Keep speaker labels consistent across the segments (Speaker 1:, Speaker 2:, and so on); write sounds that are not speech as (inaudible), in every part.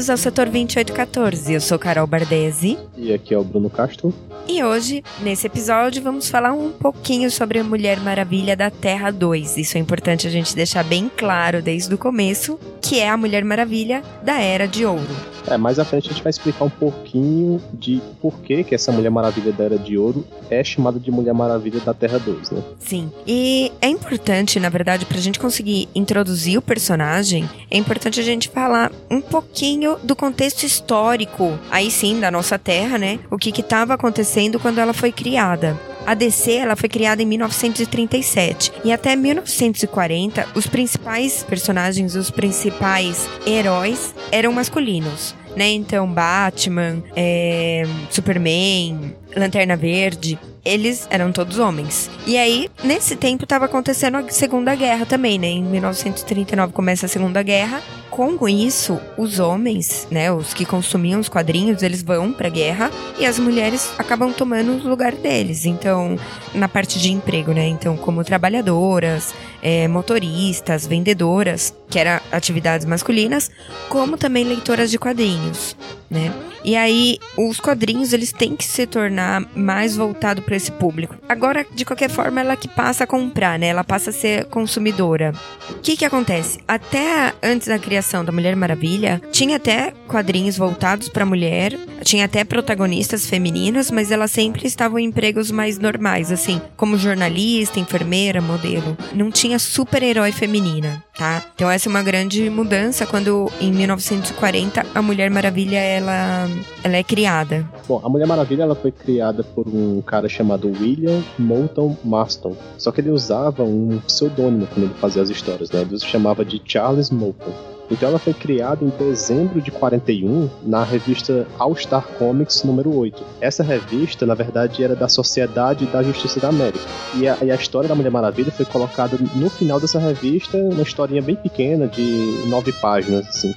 Speaker 1: Bem-vindos ao Setor 2814. Eu sou Carol Bardesi.
Speaker 2: E aqui é o Bruno Castro.
Speaker 1: E hoje, nesse episódio, vamos falar um pouquinho sobre a Mulher Maravilha da Terra 2. Isso é importante a gente deixar bem claro desde o começo, que é a Mulher Maravilha da Era de Ouro.
Speaker 2: É, mais à frente a gente vai explicar um pouquinho de por que, que essa Mulher Maravilha da Era de Ouro é chamada de Mulher Maravilha da Terra 2, né?
Speaker 1: Sim. E é importante, na verdade, pra gente conseguir introduzir o personagem, é importante a gente falar um pouquinho do contexto histórico, aí sim, da nossa Terra, né? O que que estava acontecendo quando ela foi criada. A DC ela foi criada em 1937 e até 1940 os principais personagens, os principais heróis eram masculinos. Né? Então, Batman, é, Superman, Lanterna Verde, eles eram todos homens. E aí, nesse tempo, estava acontecendo a Segunda Guerra também, né? Em 1939 começa a Segunda Guerra. Com isso, os homens, né, os que consumiam os quadrinhos, eles vão pra guerra e as mulheres acabam tomando o lugar deles. Então, na parte de emprego, né? Então, como trabalhadoras, é, motoristas, vendedoras, que eram atividades masculinas, como também leitoras de quadrinhos, né? E aí, os quadrinhos, eles têm que se tornar mais voltado para esse público. Agora, de qualquer forma, ela que passa a comprar, né? Ela passa a ser consumidora. O que que acontece? Até antes da criação da Mulher Maravilha, tinha até quadrinhos voltados para mulher, tinha até protagonistas femininas, mas elas sempre estavam em empregos mais normais, assim, como jornalista, enfermeira, modelo. Não tinha super-herói feminina, tá? Então essa é uma grande mudança quando em 1940 a Mulher Maravilha ela ela é criada.
Speaker 2: Bom, a Mulher Maravilha ela foi criada por um cara chamado William Moulton Marston. Só que ele usava um pseudônimo quando ele fazia as histórias, né? Ele se chamava de Charles Moulton. Então ela foi criada em dezembro de 41 na revista All Star Comics número 8. Essa revista, na verdade, era da Sociedade da Justiça da América. E a, e a história da Mulher Maravilha foi colocada no final dessa revista, uma historinha bem pequena de nove páginas, assim.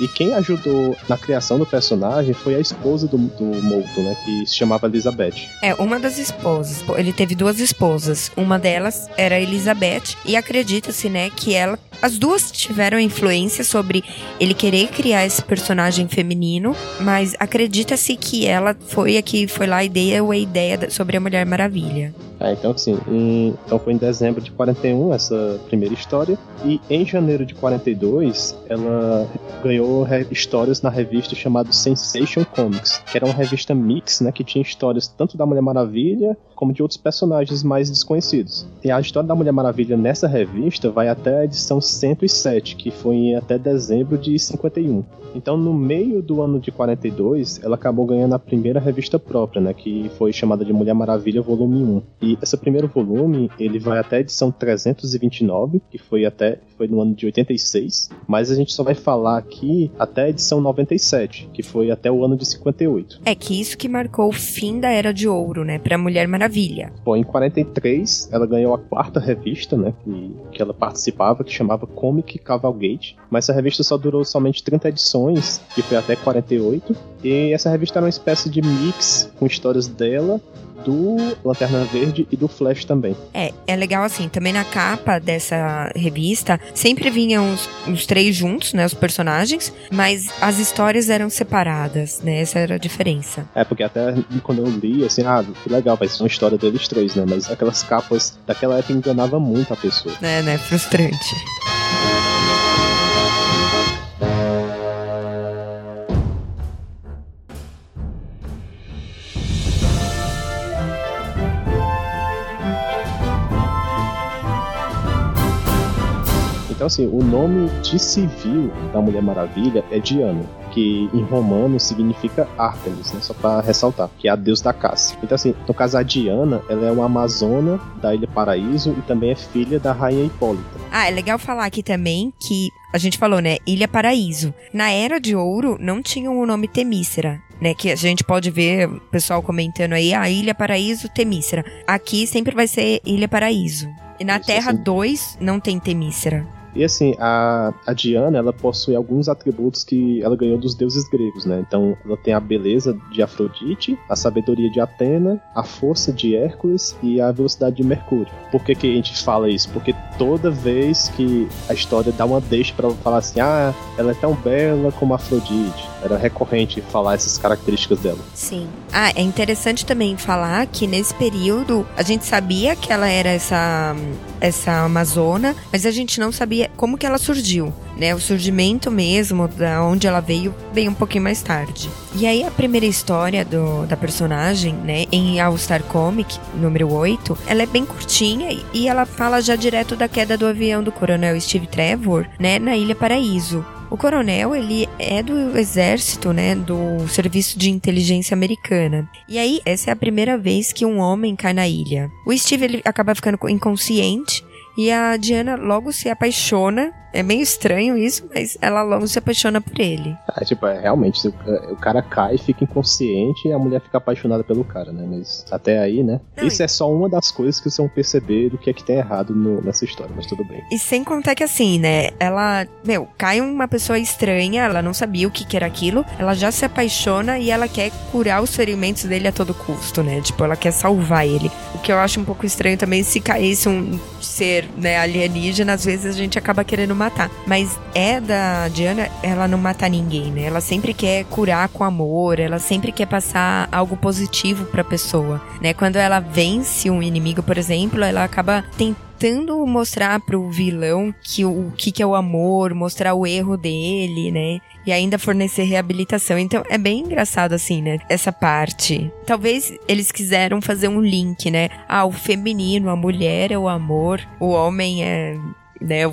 Speaker 2: E quem ajudou na criação do personagem foi a esposa do, do Moulton, né? Que se chamava Elizabeth.
Speaker 1: É, uma das esposas. Ele teve duas esposas. Uma delas era Elizabeth. E acredita-se, né, que ela. As duas tiveram influência sobre ele querer criar esse personagem feminino, mas acredita-se que ela foi a que foi lá e deu a ideia sobre a Mulher Maravilha.
Speaker 2: É, então assim, em, então foi em dezembro de 41 essa primeira história e em janeiro de 42 ela ganhou histórias na revista chamada Sensation Comics, que era uma revista mix, né, que tinha histórias tanto da Mulher Maravilha como de outros personagens mais desconhecidos. E a história da Mulher Maravilha nessa revista vai até a edição 107, que foi até dezembro de 51. Então, no meio do ano de 42, ela acabou ganhando a primeira revista própria, né, que foi chamada de Mulher Maravilha Volume 1. E esse primeiro volume, ele vai até a edição 329, que foi até foi no ano de 86, mas a gente só vai falar aqui até a edição 97, que foi até o ano de 58.
Speaker 1: É que isso que marcou o fim da Era de Ouro, né, para Mulher Maravilha.
Speaker 2: Bom, em 43, ela ganhou a quarta revista, né, que, que ela participava, que chamava Comic Cavalgate, mas essa revista só durou somente 30 edições, que foi até 48, e essa revista era uma espécie de mix com histórias dela do Lanterna Verde e do Flash também.
Speaker 1: É, é legal assim, também na capa dessa revista sempre vinham os, os, três juntos, né, os personagens, mas as histórias eram separadas, né, essa era a diferença.
Speaker 2: É, porque até quando eu li, assim, ah, que legal, vai ser uma história deles três, né, mas aquelas capas daquela época enganava muito a pessoa.
Speaker 1: É, né, frustrante.
Speaker 2: Então, assim, o nome de civil da Mulher Maravilha é Diana, que em romano significa Artemis, né? Só para ressaltar, que é a deusa da caça. Então, assim, no caso, a Diana, ela é uma amazona da Ilha Paraíso e também é filha da rainha Hipólita.
Speaker 1: Ah, é legal falar aqui também que a gente falou, né? Ilha Paraíso. Na Era de Ouro, não tinha o nome Temícera. Né, que a gente pode ver o pessoal comentando aí, a ah, Ilha Paraíso, Temícera. Aqui sempre vai ser Ilha Paraíso. E na Isso, Terra 2 assim. não tem Temícera.
Speaker 2: E assim, a, a Diana, ela possui alguns atributos que ela ganhou dos deuses gregos, né? Então, ela tem a beleza de Afrodite, a sabedoria de Atena, a força de Hércules e a velocidade de Mercúrio. Por que, que a gente fala isso? Porque toda vez que a história dá uma deixa para falar assim, ah, ela é tão bela como Afrodite. Era recorrente falar essas características dela.
Speaker 1: Sim. Ah, é interessante também falar que nesse período a gente sabia que ela era essa essa amazona, mas a gente não sabia como que ela surgiu, né? O surgimento mesmo, da onde ela veio, veio um pouquinho mais tarde. E aí a primeira história do, da personagem, né, em All Star Comic, número 8, ela é bem curtinha e ela fala já direto da queda do avião do coronel Steve Trevor, né, na Ilha Paraíso. O coronel, ele é do exército, né, do serviço de inteligência americana. E aí, essa é a primeira vez que um homem cai na ilha. O Steve, ele acaba ficando inconsciente e a Diana logo se apaixona é meio estranho isso, mas ela logo se apaixona por ele.
Speaker 2: Ah, tipo, é, realmente, o cara cai, fica inconsciente e a mulher fica apaixonada pelo cara, né? Mas até aí, né? Não, isso e... é só uma das coisas que vocês vão perceber do que é que tem errado no, nessa história, mas tudo bem.
Speaker 1: E sem contar que assim, né? Ela, meu, cai uma pessoa estranha, ela não sabia o que, que era aquilo, ela já se apaixona e ela quer curar os ferimentos dele a todo custo, né? Tipo, ela quer salvar ele. O que eu acho um pouco estranho também, se caísse um ser, né, alienígena, às vezes a gente acaba querendo matar. Mas é da Diana, ela não mata ninguém, né? Ela sempre quer curar com amor, ela sempre quer passar algo positivo pra pessoa, né? Quando ela vence um inimigo, por exemplo, ela acaba tentando mostrar pro vilão que o que, que é o amor, mostrar o erro dele, né? E ainda fornecer reabilitação. Então é bem engraçado assim, né? Essa parte. Talvez eles quiseram fazer um link, né? Ah, o feminino, a mulher é o amor, o homem é né? O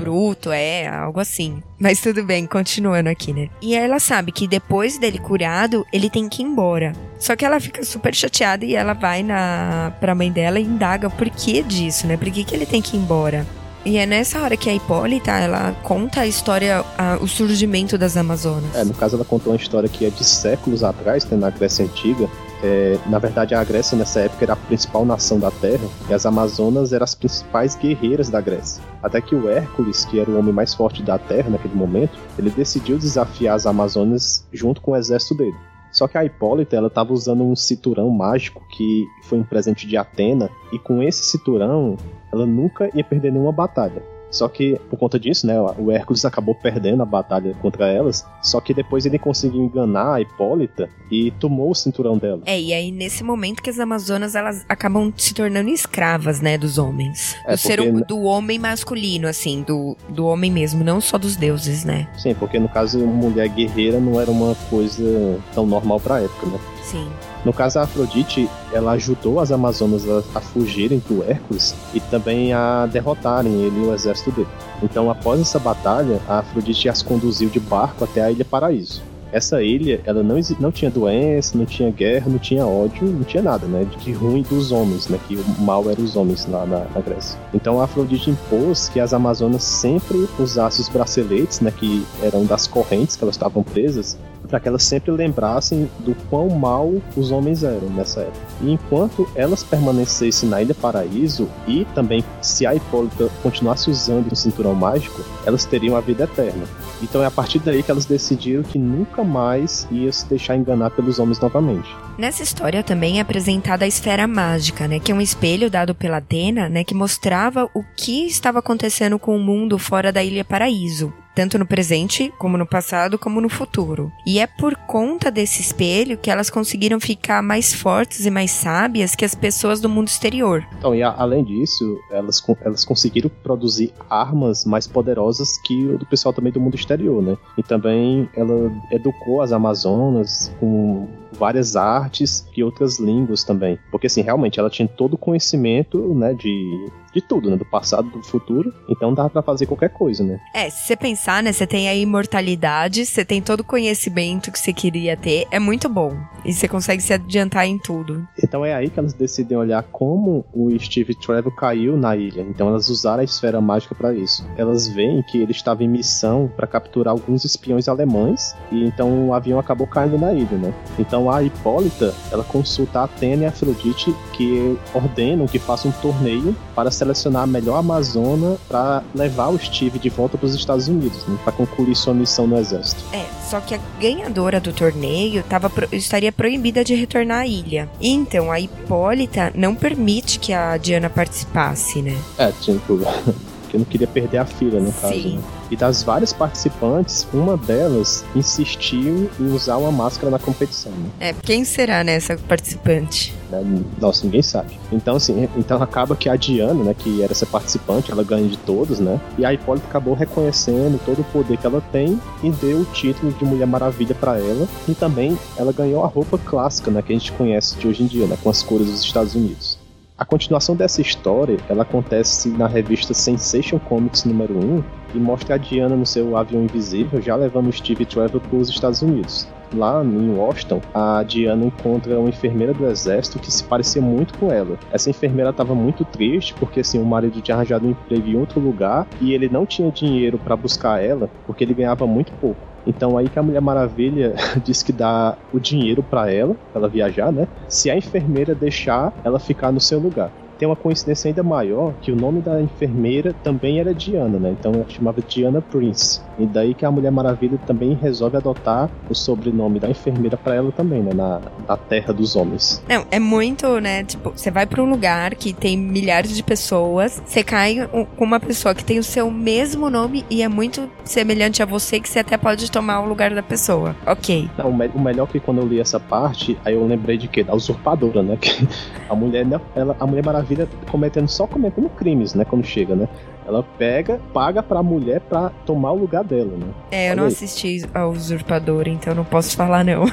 Speaker 1: bruto, é, algo assim. Mas tudo bem, continuando aqui, né? E ela sabe que depois dele curado, ele tem que ir embora. Só que ela fica super chateada e ela vai na pra mãe dela e indaga o porquê disso, né? Por que, que ele tem que ir embora? E é nessa hora que a Hipólita, ela conta a história, a, o surgimento das Amazonas.
Speaker 2: É, no caso ela contou uma história que é de séculos atrás, né, na Grécia Antiga, é, na verdade, a Grécia nessa época era a principal nação da Terra e as Amazonas eram as principais guerreiras da Grécia. Até que o Hércules, que era o homem mais forte da Terra naquele momento, ele decidiu desafiar as Amazonas junto com o exército dele. Só que a Hipólita ela estava usando um cinturão mágico que foi um presente de Atena e com esse cinturão ela nunca ia perder nenhuma batalha. Só que, por conta disso, né, o Hércules acabou perdendo a batalha contra elas. Só que depois ele conseguiu enganar a Hipólita e tomou o cinturão dela.
Speaker 1: É, e aí nesse momento que as Amazonas elas acabam se tornando escravas, né, dos homens. É, do, ser, do homem masculino, assim, do, do homem mesmo, não só dos deuses, né?
Speaker 2: Sim, porque no caso, mulher guerreira não era uma coisa tão normal pra época, né?
Speaker 1: Sim.
Speaker 2: No caso, a Afrodite, ela ajudou as Amazonas a, a fugirem do Hércules e também a derrotarem ele e o exército dele. Então, após essa batalha, a Afrodite as conduziu de barco até a Ilha Paraíso. Essa ilha, ela não, não tinha doença, não tinha guerra, não tinha ódio, não tinha nada, né? De ruim dos homens, né? Que o mal era os homens lá na, na Grécia. Então a Afrodite impôs que as Amazonas sempre usassem os braceletes, né? Que eram das correntes que elas estavam presas, para que elas sempre lembrassem do quão mal os homens eram nessa época. E enquanto elas permanecessem na Ilha Paraíso e também se a Hipólita continuasse usando o cinturão mágico, elas teriam a vida eterna. Então é a partir daí que elas decidiram que nunca mais ia se deixar enganar pelos homens novamente.
Speaker 1: Nessa história também é apresentada a esfera mágica, né, que é um espelho dado pela Atena, né, que mostrava o que estava acontecendo com o mundo fora da Ilha Paraíso tanto no presente, como no passado, como no futuro. E é por conta desse espelho que elas conseguiram ficar mais fortes e mais sábias que as pessoas do mundo exterior.
Speaker 2: Então, e a, além disso, elas, elas conseguiram produzir armas mais poderosas que o do pessoal também do mundo exterior, né? E também ela educou as Amazonas com várias artes e outras línguas também. Porque, assim, realmente ela tinha todo o conhecimento, né, de de tudo, né? Do passado, do futuro. Então dá para fazer qualquer coisa, né?
Speaker 1: É, se você pensar, né? Você tem a imortalidade, você tem todo o conhecimento que você queria ter. É muito bom. E você consegue se adiantar em tudo.
Speaker 2: Então é aí que elas decidem olhar como o Steve Trevor caiu na ilha. Então elas usaram a esfera mágica para isso. Elas veem que ele estava em missão para capturar alguns espiões alemães. E então o avião acabou caindo na ilha, né? Então Então a Hipólita, ela consulta a Atena e a Afrodite que ordenam que faça um torneio para selecionar a melhor Amazona para levar o Steve de volta para os Estados Unidos, né, para concluir sua missão no exército.
Speaker 1: É, só que a ganhadora do torneio tava, estaria proibida de retornar à ilha. Então a Hipólita não permite que a Diana participasse, né?
Speaker 2: É, tipo, (laughs) que eu não queria perder a filha, no caso.
Speaker 1: Sim.
Speaker 2: Né? E das várias participantes, uma delas insistiu em usar uma máscara na competição. Né?
Speaker 1: É, quem será nessa né, participante?
Speaker 2: Né? Nossa, ninguém sabe. Então, assim, então acaba que a Diana, né, que era essa participante, ela ganha de todos, né? E a Hipólita acabou reconhecendo todo o poder que ela tem e deu o título de Mulher Maravilha para ela. E também ela ganhou a roupa clássica, né, que a gente conhece de hoje em dia, né, com as cores dos Estados Unidos. A continuação dessa história, ela acontece na revista Sensation Comics número 1 e mostra a Diana no seu avião invisível já levando Steve Trevor para os Estados Unidos. Lá em Washington, a Diana encontra uma enfermeira do exército que se parecia muito com ela. Essa enfermeira estava muito triste porque assim o marido tinha arranjado um emprego em outro lugar e ele não tinha dinheiro para buscar ela porque ele ganhava muito pouco. Então aí que a Mulher Maravilha (laughs) diz que dá o dinheiro para ela, pra ela viajar, né? Se a enfermeira deixar ela ficar no seu lugar tem uma coincidência ainda maior que o nome da enfermeira também era Diana, né? Então ela chamava Diana Prince. E daí que a Mulher Maravilha também resolve adotar o sobrenome da enfermeira para ela também, né? Na, na Terra dos Homens.
Speaker 1: Não, é muito, né? Tipo, você vai para um lugar que tem milhares de pessoas, você cai com uma pessoa que tem o seu mesmo nome e é muito semelhante a você que você até pode tomar o lugar da pessoa. Ok.
Speaker 2: Não, o, me o melhor é que quando eu li essa parte, aí eu lembrei de quê? Da usurpadora, né? (laughs) Que a mulher, ela, a Mulher Maravilha cometendo só cometendo crimes, né? Quando chega, né? Ela pega, paga pra mulher pra tomar o lugar dela, né?
Speaker 1: É, eu Olha não aí. assisti a Usurpadora, então não posso falar não. (laughs)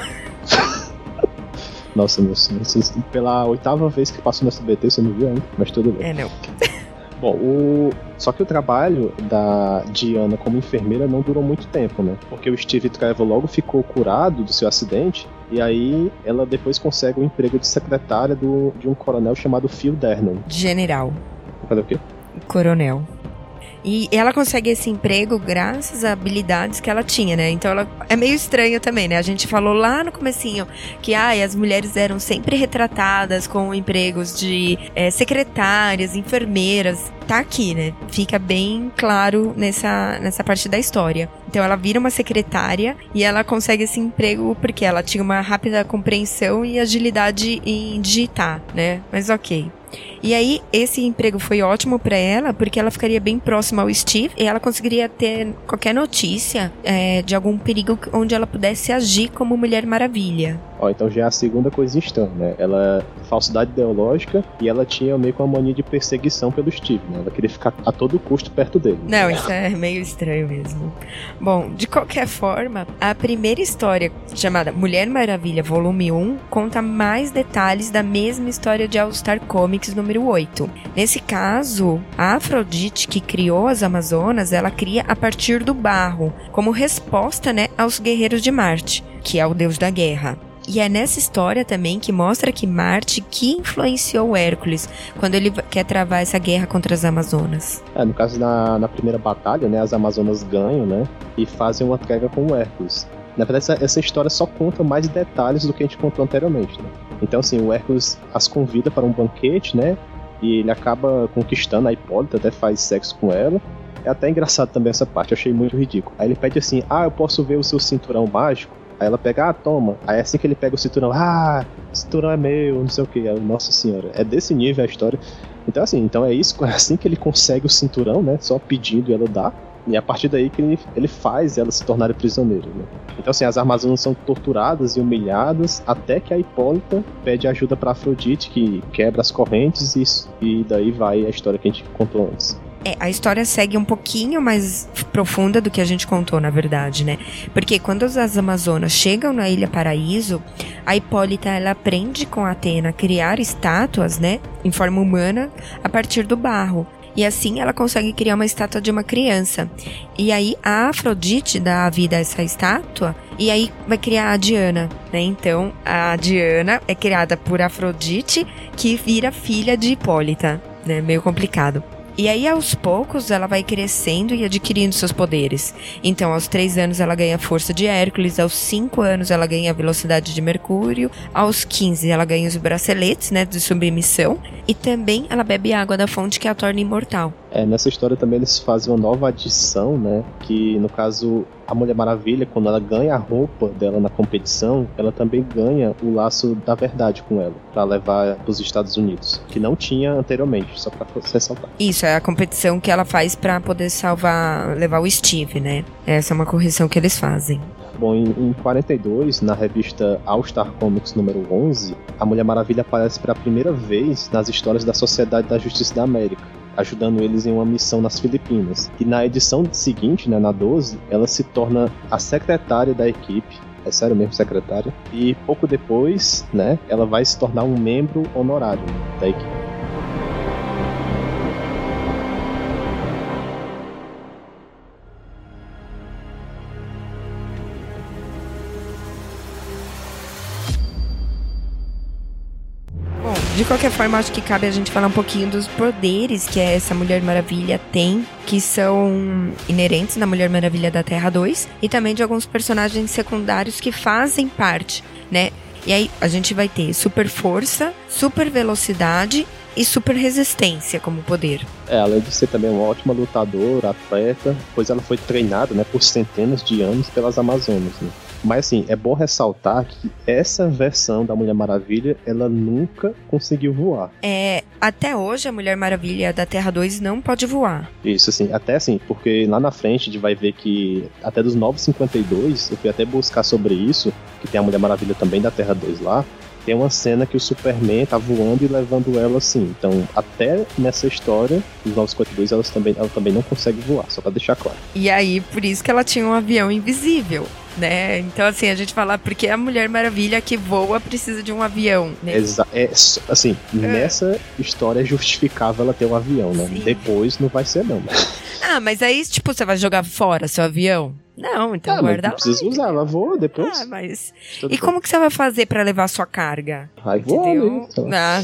Speaker 2: Nossa, meu senhor, pela oitava vez que passou no SBT, você não viu ainda, mas tudo bem.
Speaker 1: É, não.
Speaker 2: Bom, o... só que o trabalho da Diana como enfermeira não durou muito tempo, né? Porque o Steve Trevor logo ficou curado do seu acidente e aí ela depois consegue o um emprego de secretária do, de um coronel chamado Phil Dernan.
Speaker 1: General.
Speaker 2: Cadê o quê?
Speaker 1: Coronel. E ela consegue esse emprego graças a habilidades que ela tinha, né? Então ela é meio estranho também, né? A gente falou lá no comecinho que ai, as mulheres eram sempre retratadas com empregos de é, secretárias, enfermeiras. Tá aqui, né? Fica bem claro nessa, nessa parte da história. Então ela vira uma secretária e ela consegue esse emprego porque ela tinha uma rápida compreensão e agilidade em digitar, né? Mas ok. E aí, esse emprego foi ótimo para ela, porque ela ficaria bem próxima ao Steve e ela conseguiria ter qualquer notícia é, de algum perigo onde ela pudesse agir como Mulher Maravilha.
Speaker 2: Ó, então já é a segunda coisa estranha, né? Ela falsidade ideológica e ela tinha meio que uma mania de perseguição pelo Steve, né? Ela queria ficar a todo custo perto dele.
Speaker 1: Não, isso é meio estranho mesmo. Bom, de qualquer forma, a primeira história, chamada Mulher Maravilha Volume 1, conta mais detalhes da mesma história de All Star Comics número 8. Nesse caso, a Afrodite que criou as Amazonas, ela cria a partir do barro, como resposta, né, aos guerreiros de Marte, que é o deus da guerra. E é nessa história também que mostra que Marte que influenciou Hércules quando ele quer travar essa guerra contra as Amazonas.
Speaker 2: É, no caso, na, na primeira batalha, né, as Amazonas ganham, né, e fazem uma trégua com o Hércules. Na verdade, essa, essa, história só conta mais detalhes do que a gente contou anteriormente, né? Então, assim, o Hércules as convida para um banquete, né? E ele acaba conquistando a Hipólita, até faz sexo com ela. É até engraçado também essa parte, achei muito ridículo. Aí ele pede assim: Ah, eu posso ver o seu cinturão mágico? Aí ela pega, ah, toma. Aí assim que ele pega o cinturão, ah, cinturão é meu, não sei o que. Nossa senhora, é desse nível a história. Então assim, então é isso, é (laughs) assim que ele consegue o cinturão, né? Só pedindo e ela dá. E a partir daí que ele, ele faz ela se tornar prisioneira. Né? Então, assim, as Amazonas são torturadas e humilhadas até que a Hipólita pede ajuda para Afrodite, que quebra as correntes, e, e daí vai a história que a gente contou antes.
Speaker 1: É, a história segue um pouquinho mais profunda do que a gente contou, na verdade, né? Porque quando as Amazonas chegam na Ilha Paraíso, a Hipólita ela aprende com a Atena a criar estátuas, né, em forma humana, a partir do barro. E assim ela consegue criar uma estátua de uma criança. E aí a Afrodite dá a vida a essa estátua e aí vai criar a Diana, né? Então a Diana é criada por Afrodite, que vira filha de Hipólita, né? Meio complicado. E aí, aos poucos, ela vai crescendo e adquirindo seus poderes. Então, aos 3 anos, ela ganha a força de Hércules, aos 5 anos, ela ganha a velocidade de Mercúrio, aos 15, ela ganha os braceletes, né, de submissão, e também ela bebe água da fonte que a torna imortal.
Speaker 2: É, nessa história também eles fazem uma nova adição, né? Que no caso a Mulher Maravilha, quando ela ganha a roupa dela na competição, ela também ganha o laço da verdade com ela, para levar para os Estados Unidos, que não tinha anteriormente, só para ressaltar.
Speaker 1: Isso é a competição que ela faz para poder salvar, levar o Steve, né? Essa é uma correção que eles fazem.
Speaker 2: Bom, em, em 42, na revista All Star Comics número 11, a Mulher Maravilha aparece pela primeira vez nas histórias da Sociedade da Justiça da América ajudando eles em uma missão nas Filipinas. E na edição seguinte, né, na 12, ela se torna a secretária da equipe. É sério mesmo, secretária. E pouco depois, né, ela vai se tornar um membro honorário da equipe.
Speaker 1: De qualquer forma, acho que cabe a gente falar um pouquinho dos poderes que essa Mulher Maravilha tem, que são inerentes na Mulher Maravilha da Terra 2, e também de alguns personagens secundários que fazem parte, né? E aí a gente vai ter super força, super velocidade e super resistência como poder.
Speaker 2: É, além de ser também uma ótima lutadora, atleta, pois ela foi treinada né, por centenas de anos pelas Amazonas. Né? Mas assim, é bom ressaltar que essa versão da Mulher Maravilha, ela nunca conseguiu voar.
Speaker 1: É, até hoje a Mulher Maravilha da Terra 2 não pode voar.
Speaker 2: Isso, assim, até assim, porque lá na frente a gente vai ver que até dos 952, eu fui até buscar sobre isso, que tem a Mulher Maravilha também da Terra 2 lá, tem uma cena que o Superman tá voando e levando ela assim. Então, até nessa história, os 952, elas também, ela também não consegue voar, só pra deixar claro.
Speaker 1: E aí, por isso que ela tinha um avião invisível né? Então, assim, a gente fala porque a Mulher Maravilha que voa precisa de um avião, né?
Speaker 2: Exa é, assim, é. nessa história é justificável ela ter um avião, né? Sim. Depois não vai ser, não.
Speaker 1: Ah, mas aí, tipo, você vai jogar fora seu avião? Não, então ah, guarda
Speaker 2: lá. Não precisa usar, ela voa depois.
Speaker 1: Ah, mas. Tudo e bom. como que você vai fazer para levar sua carga?
Speaker 2: Vai voar. Né?
Speaker 1: Ah,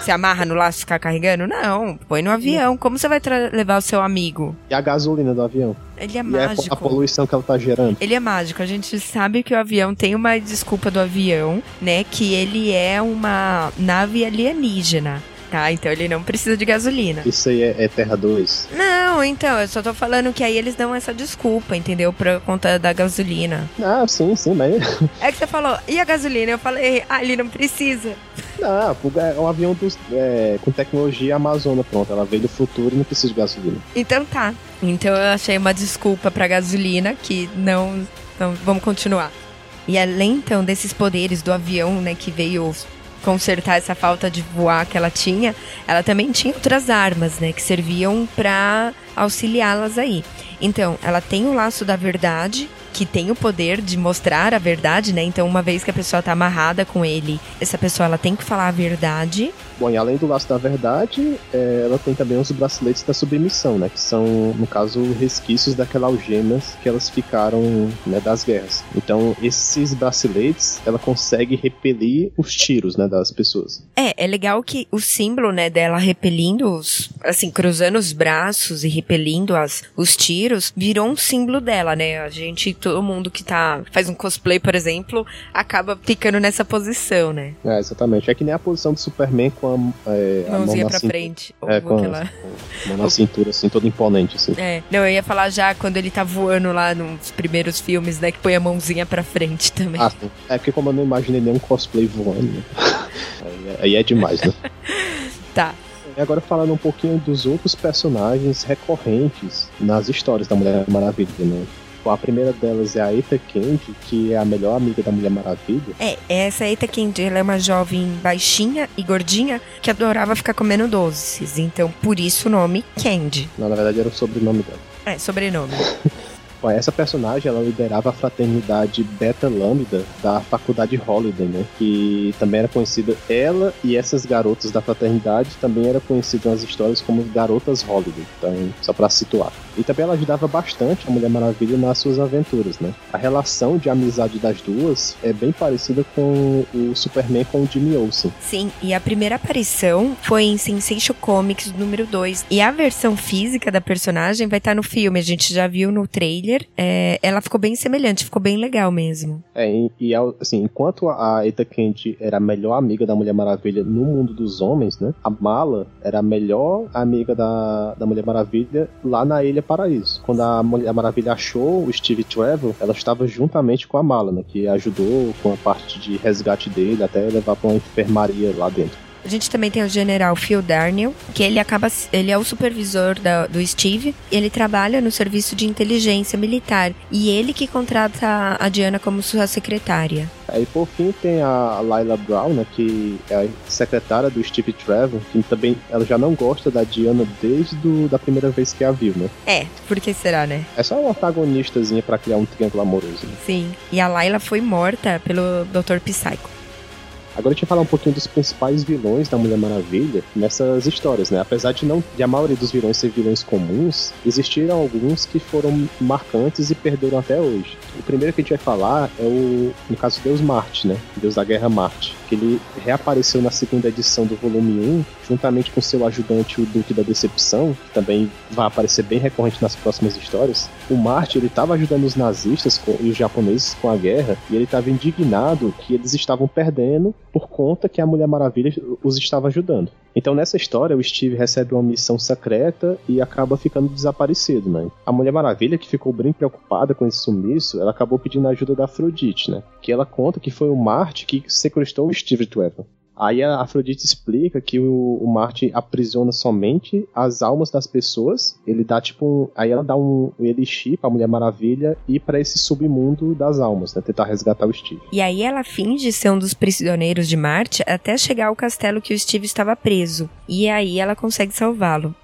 Speaker 1: você amarra no laço e ficar carregando? Não, põe no avião. Como você vai levar o seu amigo?
Speaker 2: E a gasolina do avião?
Speaker 1: Ele é e mágico.
Speaker 2: a poluição que ela tá gerando.
Speaker 1: Ele é mágico. A gente sabe que o avião tem uma desculpa do avião, né? Que ele é uma nave alienígena tá? Então ele não precisa de gasolina.
Speaker 2: Isso aí é, é Terra 2?
Speaker 1: Não, então, eu só tô falando que aí eles dão essa desculpa, entendeu? Pra conta da gasolina.
Speaker 2: Ah, sim, sim, mas.
Speaker 1: É que você falou, e a gasolina? Eu falei, ah, ele não precisa.
Speaker 2: Não, é um avião dos, é, com tecnologia Amazônia, pronto. Ela veio do futuro e não precisa de gasolina.
Speaker 1: Então tá. Então eu achei uma desculpa pra gasolina que não. Então vamos continuar. E além então desses poderes do avião, né, que veio consertar essa falta de voar que ela tinha, ela também tinha outras armas, né, que serviam para auxiliá-las aí. Então, ela tem o laço da verdade, que tem o poder de mostrar a verdade, né? Então, uma vez que a pessoa tá amarrada com ele, essa pessoa ela tem que falar a verdade.
Speaker 2: Bom, e além do laço da verdade, é, ela tem também os braceletes da submissão, né? Que são, no caso, resquícios daquelas algemas que elas ficaram né, das guerras. Então, esses braceletes, ela consegue repelir os tiros, né, das pessoas.
Speaker 1: É, é legal que o símbolo, né, dela repelindo os, assim, cruzando os braços e repelindo as, os tiros, virou um símbolo dela, né? A gente todo mundo que tá faz um cosplay, por exemplo, acaba ficando nessa posição, né?
Speaker 2: É, exatamente. É que nem a posição do Superman com a, é,
Speaker 1: a mãozinha
Speaker 2: pra
Speaker 1: cintura. frente.
Speaker 2: É, com, aquela... a mão na cintura, assim, todo imponente, assim.
Speaker 1: É. Não, eu ia falar já quando ele tá voando lá nos primeiros filmes, né, que põe a mãozinha pra frente também. Ah,
Speaker 2: sim. É porque como eu não imaginei nenhum cosplay voando, né? (laughs) aí, é, aí é demais, né? (laughs)
Speaker 1: tá.
Speaker 2: E agora falando um pouquinho dos outros personagens recorrentes nas histórias da Mulher Maravilha, né? A primeira delas é a Eita Candy, que é a melhor amiga da Mulher Maravilha.
Speaker 1: É, essa Eita Candy, ela é uma jovem baixinha e gordinha que adorava ficar comendo doces. Então, por isso o nome Candy.
Speaker 2: Não, na verdade era o sobrenome dela.
Speaker 1: É, sobrenome. (laughs)
Speaker 2: Bom, essa personagem ela liderava a fraternidade Beta Lambda da faculdade Holiday, né? Que também era conhecida ela e essas garotas da fraternidade também eram conhecidas nas histórias como garotas Holiday. Então, só para situar. E também ela ajudava bastante a Mulher Maravilha nas suas aventuras, né? A relação de amizade das duas é bem parecida com o Superman com o Jimmy Olsen.
Speaker 1: Sim, e a primeira aparição foi em Sensation Comics número 2. E a versão física da personagem vai estar no filme, a gente já viu no trailer. É, ela ficou bem semelhante, ficou bem legal mesmo.
Speaker 2: É, e, e assim, enquanto a Eta Kent era a melhor amiga da Mulher Maravilha no mundo dos homens, né? A Mala era a melhor amiga da, da Mulher Maravilha lá na Ilha Paraíso. Quando a Maravilha achou o Steve Trevor, ela estava juntamente com a Mala? Que ajudou com a parte de resgate dele até levar para uma enfermaria lá dentro.
Speaker 1: A gente também tem o general Phil Darnell, que ele acaba, ele é o supervisor da, do Steve. Ele trabalha no serviço de inteligência militar e ele que contrata a Diana como sua secretária.
Speaker 2: Aí por fim tem a Lila Brown, né, que é a secretária do Steve Trevor, que também ela já não gosta da Diana desde do, da primeira vez que a viu, né?
Speaker 1: É, por que será, né?
Speaker 2: É só uma antagonistazinha para criar um triângulo amoroso. Né?
Speaker 1: Sim. E a Layla foi morta pelo Dr. Psycho.
Speaker 2: Agora deixa eu falar um pouquinho dos principais vilões da Mulher Maravilha nessas histórias, né? Apesar de não de a maioria dos vilões ser vilões comuns, existiram alguns que foram marcantes e perderam até hoje. O primeiro que a gente vai falar é o, no caso, Deus Marte, né? Deus da Guerra Marte. Que ele reapareceu na segunda edição do volume 1, juntamente com seu ajudante, o Duque da Decepção, que também vai aparecer bem recorrente nas próximas histórias. O Marte, ele estava ajudando os nazistas com, e os japoneses com a guerra, e ele estava indignado que eles estavam perdendo por conta que a Mulher Maravilha os estava ajudando. Então nessa história o Steve recebe uma missão secreta e acaba ficando desaparecido, né? A Mulher Maravilha, que ficou bem preocupada com esse sumiço, ela acabou pedindo a ajuda da Afrodite, né? Que ela conta que foi o Marte que sequestrou o Steve Trevor. Aí a Afrodite explica que o, o Marte aprisiona somente as almas das pessoas. Ele dá tipo Aí ela dá um, um elixir pra Mulher Maravilha ir para esse submundo das almas, né? Tentar resgatar o Steve.
Speaker 1: E aí ela finge ser um dos prisioneiros de Marte até chegar ao castelo que o Steve estava preso. E aí ela consegue salvá-lo.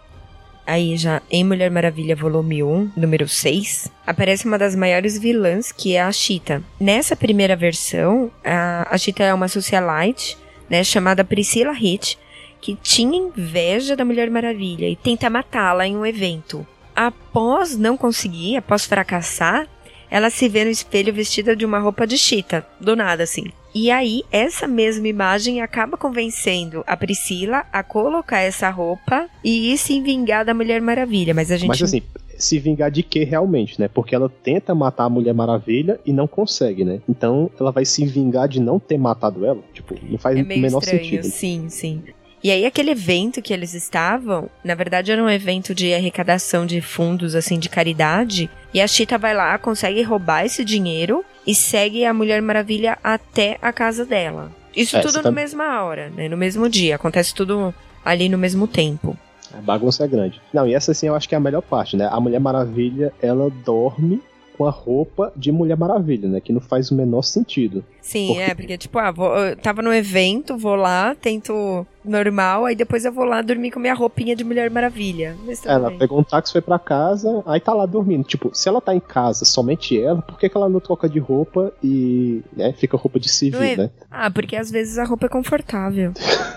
Speaker 1: Aí já em Mulher Maravilha volume 1, número 6, aparece uma das maiores vilãs, que é a Cheetah. Nessa primeira versão, a, a Cheetah é uma socialite né, chamada Priscilla Hitch, que tinha inveja da Mulher Maravilha e tenta matá-la em um evento. Após não conseguir, após fracassar, ela se vê no espelho vestida de uma roupa de chita, do nada assim. E aí, essa mesma imagem acaba convencendo a Priscila a colocar essa roupa e ir se vingar da Mulher Maravilha. Mas a gente.
Speaker 2: Mas assim, se vingar de quê realmente, né? Porque ela tenta matar a Mulher Maravilha e não consegue, né? Então ela vai se vingar de não ter matado ela. Tipo, não faz
Speaker 1: é
Speaker 2: o menor
Speaker 1: estranho.
Speaker 2: sentido.
Speaker 1: Sim, sim. E aí aquele evento que eles estavam, na verdade era um evento de arrecadação de fundos assim de caridade, e a Chita vai lá, consegue roubar esse dinheiro e segue a Mulher Maravilha até a casa dela. Isso
Speaker 2: É,
Speaker 1: tudo na
Speaker 2: tá-
Speaker 1: mesma hora, né? No mesmo dia, acontece tudo ali no mesmo tempo.
Speaker 2: A bagunça é grande. Não, e essa assim eu acho que é a melhor parte, né? A Mulher Maravilha, ela dorme com a roupa de Mulher Maravilha, né? Que não faz o menor sentido.
Speaker 1: Sim,
Speaker 2: Porque-
Speaker 1: é, porque tipo, ah, vou, eu tava no evento, vou lá, tento normal, aí depois eu vou lá dormir com minha roupinha de Mulher Maravilha.
Speaker 2: Ela
Speaker 1: bem.
Speaker 2: pegou um táxi, foi pra casa, aí tá lá dormindo. Tipo, se ela tá em casa, somente ela, por que, que ela não troca de roupa e né, fica roupa de civil,
Speaker 1: é-
Speaker 2: né?
Speaker 1: Ah, porque às vezes a roupa é confortável. (laughs)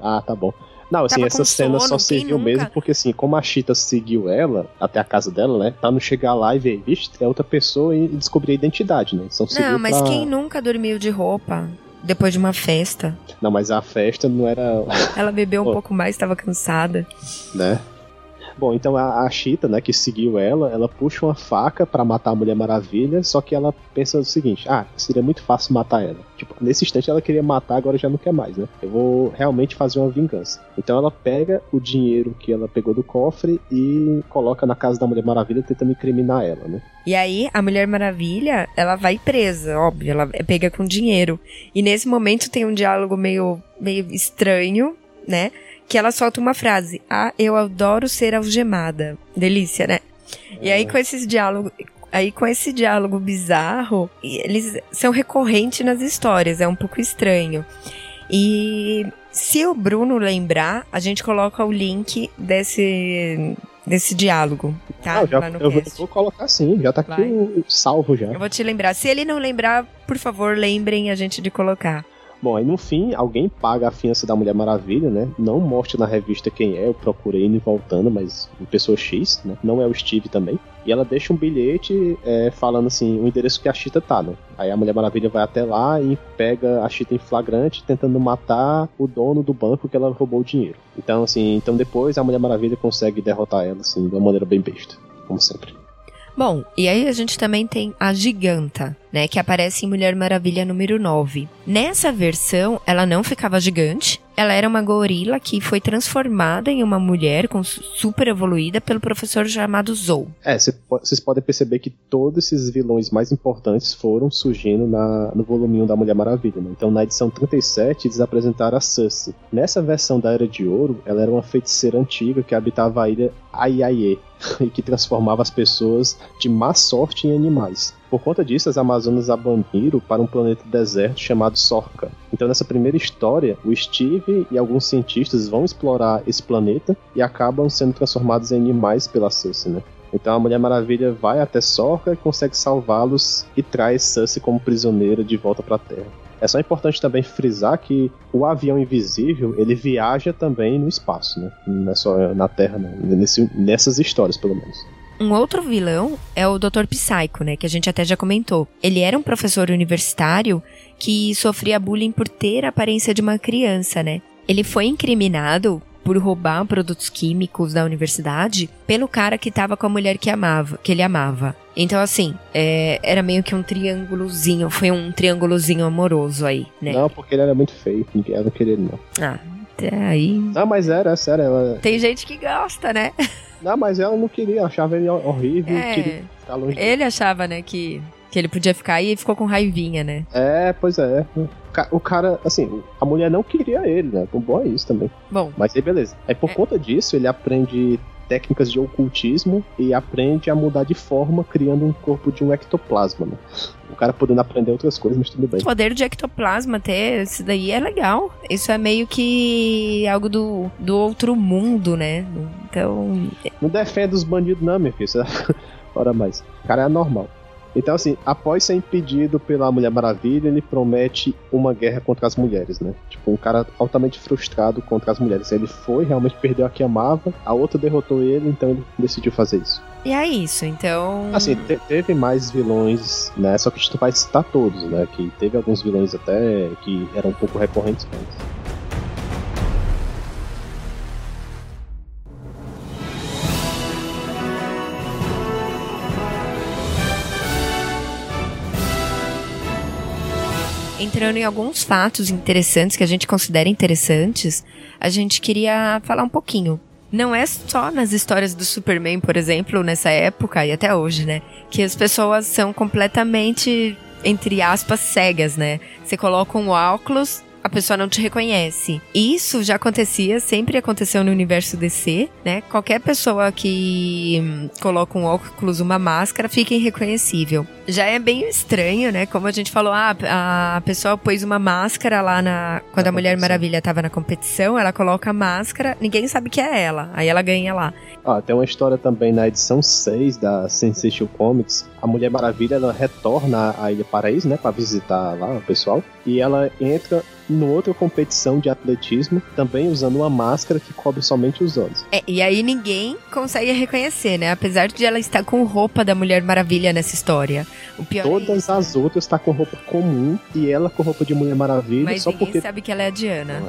Speaker 2: Ah, tá bom. Não, assim,
Speaker 1: Tava
Speaker 2: essa
Speaker 1: com
Speaker 2: cena
Speaker 1: sono,
Speaker 2: só serviu mesmo porque, assim, como a Chita seguiu ela até a casa dela, né? Pra não chegar lá e ver, vixe, é outra pessoa e descobrir a identidade, né? São
Speaker 1: Não, mas
Speaker 2: pra...
Speaker 1: quem nunca dormiu de roupa depois de uma festa?
Speaker 2: Não, mas a festa não era,
Speaker 1: Ela bebeu um (laughs) pouco mais, estava cansada.
Speaker 2: né? Bom, então a, a Cheetah, né, que seguiu ela, ela puxa uma faca pra matar a Mulher Maravilha, só que ela pensa o seguinte: ah, seria muito fácil matar ela. Tipo, nesse instante ela queria matar, agora já não quer mais, né? Eu vou realmente fazer uma vingança. Então ela pega o dinheiro que ela pegou do cofre e coloca na casa da Mulher Maravilha tentando incriminar ela, né?
Speaker 1: E aí, a Mulher Maravilha, ela vai presa, óbvio, ela é pega com dinheiro. E nesse momento tem um diálogo meio, meio estranho, né? Que ela solta uma frase: Ah, eu adoro ser algemada. Delícia, né? E aí, com esses diálogos. Aí, com esse diálogo bizarro, eles são recorrentes nas histórias, é um pouco estranho. E se o Bruno lembrar, a gente coloca o link desse, desse diálogo, tá?
Speaker 2: Ah, já, eu vou,
Speaker 1: cast.
Speaker 2: vou colocar sim, já tá aqui
Speaker 1: Vai.
Speaker 2: o- salvo já.
Speaker 1: Eu vou te lembrar. Se ele não lembrar, por favor, lembrem a gente de colocar.
Speaker 2: Bom, aí no fim, alguém paga a fiança da Mulher Maravilha, né? Não mostra na revista quem é, eu procurei indo e voltando, mas uma pessoa X, né? Não é o Steve também. E ela deixa um bilhete é, falando assim, o endereço que a Chita tá, né? Aí a Mulher Maravilha vai até lá e pega a Chita em flagrante, tentando matar o dono do banco que ela roubou o dinheiro. Então, assim, então depois a Mulher Maravilha consegue derrotar ela, assim, de uma maneira bem besta, como sempre.
Speaker 1: Bom, e aí a gente também tem a Giganta, né? Que aparece em Mulher Maravilha número 9. Nessa versão, ela não ficava gigante. Ela era uma gorila que foi transformada em uma mulher com su- super evoluída pelo professor chamado Zou.
Speaker 2: É, vocês podem perceber que todos esses vilões mais importantes foram surgindo na, no voluminho da Mulher Maravilha. Né? Então, na edição 37, eles apresentaram a Sussy. Nessa versão da Era de Ouro, ela era uma feiticeira antiga que habitava a ilha Aiaie (laughs) e que transformava as pessoas de má sorte em animais. Por conta disso, as Amazonas a baniram para um planeta deserto chamado Sorca. Então, nessa primeira história, o Steve e alguns cientistas vão explorar esse planeta e acabam sendo transformados em animais pela Sussy, né? Então a Mulher Maravilha vai até Sorca e consegue salvá-los e traz Sussy como prisioneira de volta para a Terra. É só importante também frisar que o avião invisível ele viaja também no espaço, né? Não é só na Terra, não. Nesse- nessas histórias, pelo menos.
Speaker 1: Um outro vilão é o Dr. Psycho, né? Que a gente até já comentou. Ele era um professor universitário que sofria bullying por ter a aparência de uma criança, né? Ele foi incriminado por roubar produtos químicos da universidade pelo cara que tava com a mulher que amava, que ele amava. Então, assim, é, era meio que um triângulozinho, foi um triângulozinho amoroso aí, né?
Speaker 2: Não, porque ele era muito feio, ninguém queria ele, não.
Speaker 1: Ah, até aí.
Speaker 2: Não, mas era, é sério, ela.
Speaker 1: Tem gente que gosta, né?
Speaker 2: Não, mas ela não queria, achava ele horrível
Speaker 1: É.
Speaker 2: queria ficar longe dele.
Speaker 1: Ele achava, né, que, que ele podia ficar aí e ficou com raivinha, né?
Speaker 2: É, pois é. O cara, assim, a mulher não queria ele, né? O bom é isso também.
Speaker 1: Bom,
Speaker 2: Mas aí beleza. Aí por
Speaker 1: É.
Speaker 2: conta disso, ele aprende técnicas de ocultismo e aprende a mudar de forma, criando um corpo de um ectoplasma, né? O cara podendo aprender outras coisas, mas tudo bem.
Speaker 1: O poder de ectoplasma até, isso daí é legal. Isso é meio que algo do, do outro mundo, né? Então,
Speaker 2: Não defenda os bandidos, não, meu filho. Ora mais. O cara é normal. Então, assim, após ser impedido pela Mulher Maravilha, ele promete uma guerra contra as mulheres, né? Tipo, um cara altamente frustrado contra as mulheres. Ele foi, realmente perdeu a que amava, a outra derrotou ele, então ele decidiu fazer isso.
Speaker 1: e é isso. Então,
Speaker 2: Assim, te- teve mais vilões, né? Só que a gente não vai citar todos, né? Que teve alguns vilões até que eram um pouco recorrentes antes.
Speaker 1: Entrando em alguns fatos interessantes que a gente considera interessantes, a gente queria falar um pouquinho. Não é só nas histórias do Superman, por exemplo, nessa época e até hoje, né? Que as pessoas são completamente, entre aspas, cegas, né? Você coloca um óculos, a pessoa não te reconhece. Isso já acontecia, sempre aconteceu no universo DC, né? Qualquer pessoa que hum, coloca um óculos, uma máscara, fica irreconhecível. Já é bem estranho, né? Como a gente falou, ah, a pessoa pôs uma máscara lá na. Quando
Speaker 2: Na
Speaker 1: a Mulher
Speaker 2: competição.
Speaker 1: Maravilha tava na competição, ela coloca a máscara, ninguém sabe que é ela. Aí ela ganha lá.
Speaker 2: Ah, tem uma história também na edição 6 da Sensation Comics. A Mulher Maravilha ela retorna à Ilha Paraíso, né, para visitar lá o pessoal, e ela entra em outra competição de atletismo, também usando uma máscara que cobre somente os olhos.
Speaker 1: É, e aí ninguém consegue reconhecer, né? Apesar de ela estar com roupa da Mulher Maravilha nessa história. O pior é
Speaker 2: Todas
Speaker 1: isso,
Speaker 2: as outras tá com roupa comum e ela com roupa de Mulher Maravilha,
Speaker 1: mas
Speaker 2: só
Speaker 1: ninguém
Speaker 2: porque
Speaker 1: sabe que ela é a Diana.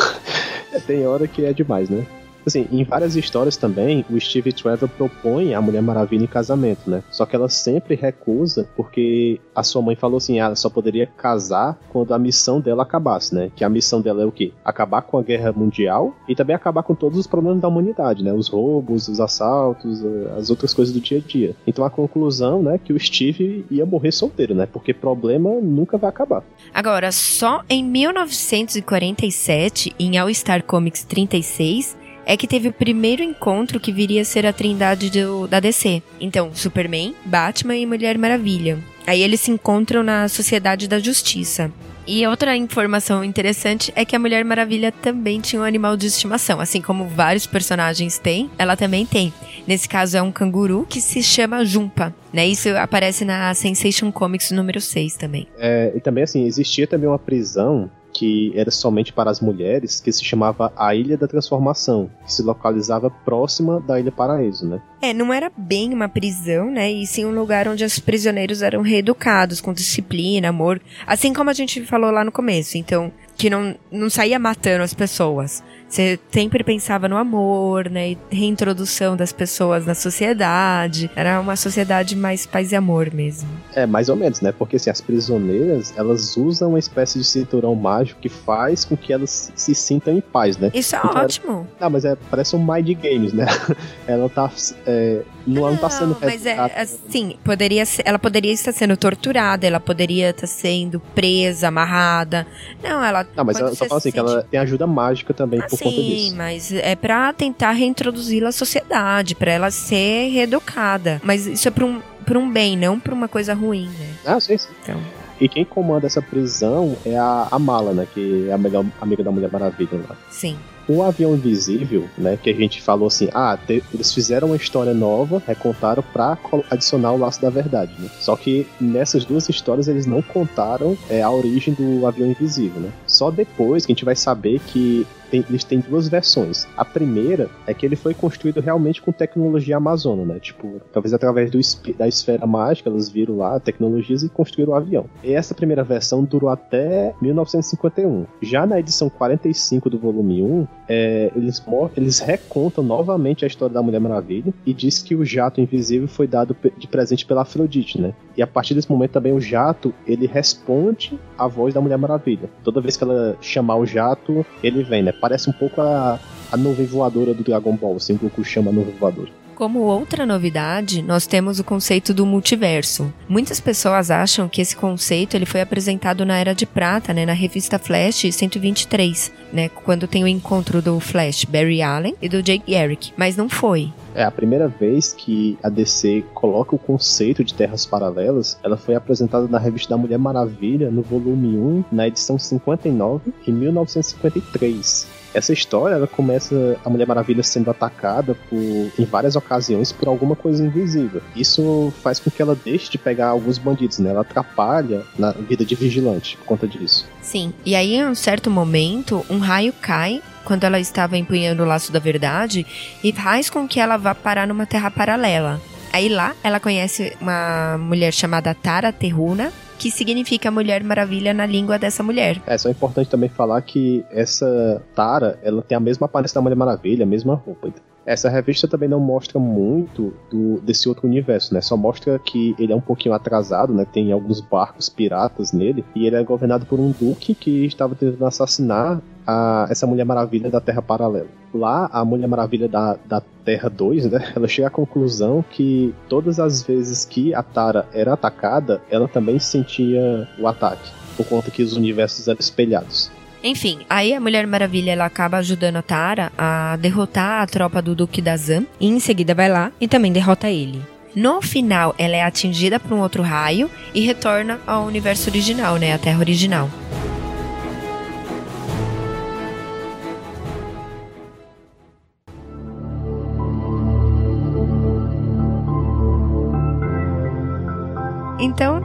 Speaker 1: (laughs)
Speaker 2: tem hora que é demais, né? Assim, em várias histórias também, o Steve Trevor propõe a Mulher Maravilha em casamento, né? Só que ela sempre recusa porque a sua mãe falou assim, ah, ela só poderia casar quando a missão dela acabasse, né? Que a missão dela é o quê? Acabar com a guerra mundial e também acabar com todos os problemas da humanidade, né? Os roubos, os assaltos, eh, as outras coisas do dia a dia. Então a conclusão, né, que o Steve ia morrer solteiro, né? Porque problema nunca vai acabar.
Speaker 1: Agora, só em 1947, em All Star Comics 36, é que teve o primeiro encontro que viria a ser a trindade do- da DC. Então, Superman, Batman e Mulher Maravilha. Aí eles se encontram na Sociedade da Justiça. E outra informação interessante é que a Mulher Maravilha também tinha um animal de estimação. Assim como vários personagens têm, ela também tem. Nesse caso é um canguru que se chama Jumpa. Né? Isso aparece na Sensation Comics número 6 também.
Speaker 2: É, e também assim, existia também uma prisão que era somente para as mulheres, que se chamava a Ilha da Transformação, que se localizava próxima da Ilha Paraíso, né?
Speaker 1: É, não era bem uma prisão, né? E sim um lugar onde os prisioneiros eram reeducados, com disciplina, amor. Assim como a gente falou lá no começo. Então, que não, não saía matando as pessoas. Você sempre pensava no amor, né? E reintrodução das pessoas na sociedade. Era uma sociedade mais paz e amor mesmo.
Speaker 2: É, mais ou menos, né? Porque assim, as prisioneiras, elas usam uma espécie de cinturão mágico que faz com que elas se sintam em paz, né?
Speaker 1: Isso é então, ótimo. Ela...
Speaker 2: Não, mas é, parece um Mind Games, né? (laughs) ela tá. É, não, não, tá sendo
Speaker 1: Mas é assim, poderia ser, ela poderia estar sendo torturada, ela poderia estar sendo presa, amarrada. Não, ela.
Speaker 2: Não, mas ela só fala assim, sente... que ela tem ajuda mágica também ah, por conta disso.
Speaker 1: Sim, mas é pra tentar reintroduzi-la à sociedade, para ela ser reeducada. Mas isso é pra um, pra um bem, não pra uma coisa ruim, né?
Speaker 2: Ah, sim, sim. Então. E quem comanda essa prisão é a, a Mala, né? Que é a melhor amiga da Mulher Maravilha lá.
Speaker 1: Sim.
Speaker 2: O avião invisível, né? Que a gente falou assim, ah, te, eles fizeram uma história nova, recontaram pra adicionar o laço da verdade, né? Só que nessas duas histórias eles não contaram é, a origem do avião invisível, né? Só depois que a gente vai saber que tem, eles têm duas versões. A primeira é que ele foi construído realmente com tecnologia amazona, né? Tipo, talvez através do, da esfera mágica, eles viram lá tecnologias e construíram o avião. E essa primeira versão durou até 1951. Já na edição 45 do volume 1, é, eles, eles recontam novamente a história da Mulher Maravilha e diz que o jato invisível foi dado de presente pela Afrodite, né? E a partir desse momento também o jato, ele responde à voz da Mulher Maravilha. Toda vez que ela chamar o jato, ele vem, né? Parece um pouco a, a nuvem voadora do Dragon Ball, assim, o Goku chama nuvem voadora.
Speaker 1: Como outra novidade, nós temos o conceito do multiverso. Muitas pessoas acham que esse conceito ele foi apresentado na Era de Prata, né, na revista Flash 123, né, quando tem o encontro do Flash Barry Allen e do Jake Garrick, mas não foi.
Speaker 2: É a primeira vez que a DC coloca o conceito de terras paralelas. Ela foi apresentada na revista da Mulher Maravilha, no volume 1, na edição 59, em 1953. Essa história ela começa a Mulher Maravilha sendo atacada por, em várias ocasiões por alguma coisa invisível. Isso faz com que ela deixe de pegar alguns bandidos, né? Ela atrapalha na vida de vigilante por conta disso.
Speaker 1: Sim. E aí, em um certo momento, um raio cai quando ela estava empunhando o laço da verdade e faz com que ela vá parar numa terra paralela. Aí lá ela conhece uma mulher chamada Tara Terruna, que significa Mulher Maravilha na língua dessa mulher.
Speaker 2: É, só é importante também falar que essa Tara, ela tem a mesma aparência da Mulher Maravilha, a mesma roupa. Essa revista também não mostra muito do, desse outro universo, né? Só mostra que ele é um pouquinho atrasado, né? Tem alguns barcos piratas nele e ele é governado por um duque que estava tentando assassinar a, essa Mulher Maravilha da Terra Paralela. Lá, a Mulher Maravilha da, da Terra 2, né, ela chega à conclusão que todas as vezes que a Tara era atacada, ela também sentia o ataque, por conta que os universos eram espelhados.
Speaker 1: Enfim, aí a Mulher Maravilha ela acaba ajudando a Tara a derrotar a tropa do Duque da Zan e em seguida vai lá e também derrota ele. No final, ela é atingida por um outro raio e retorna ao universo original, né, a Terra original.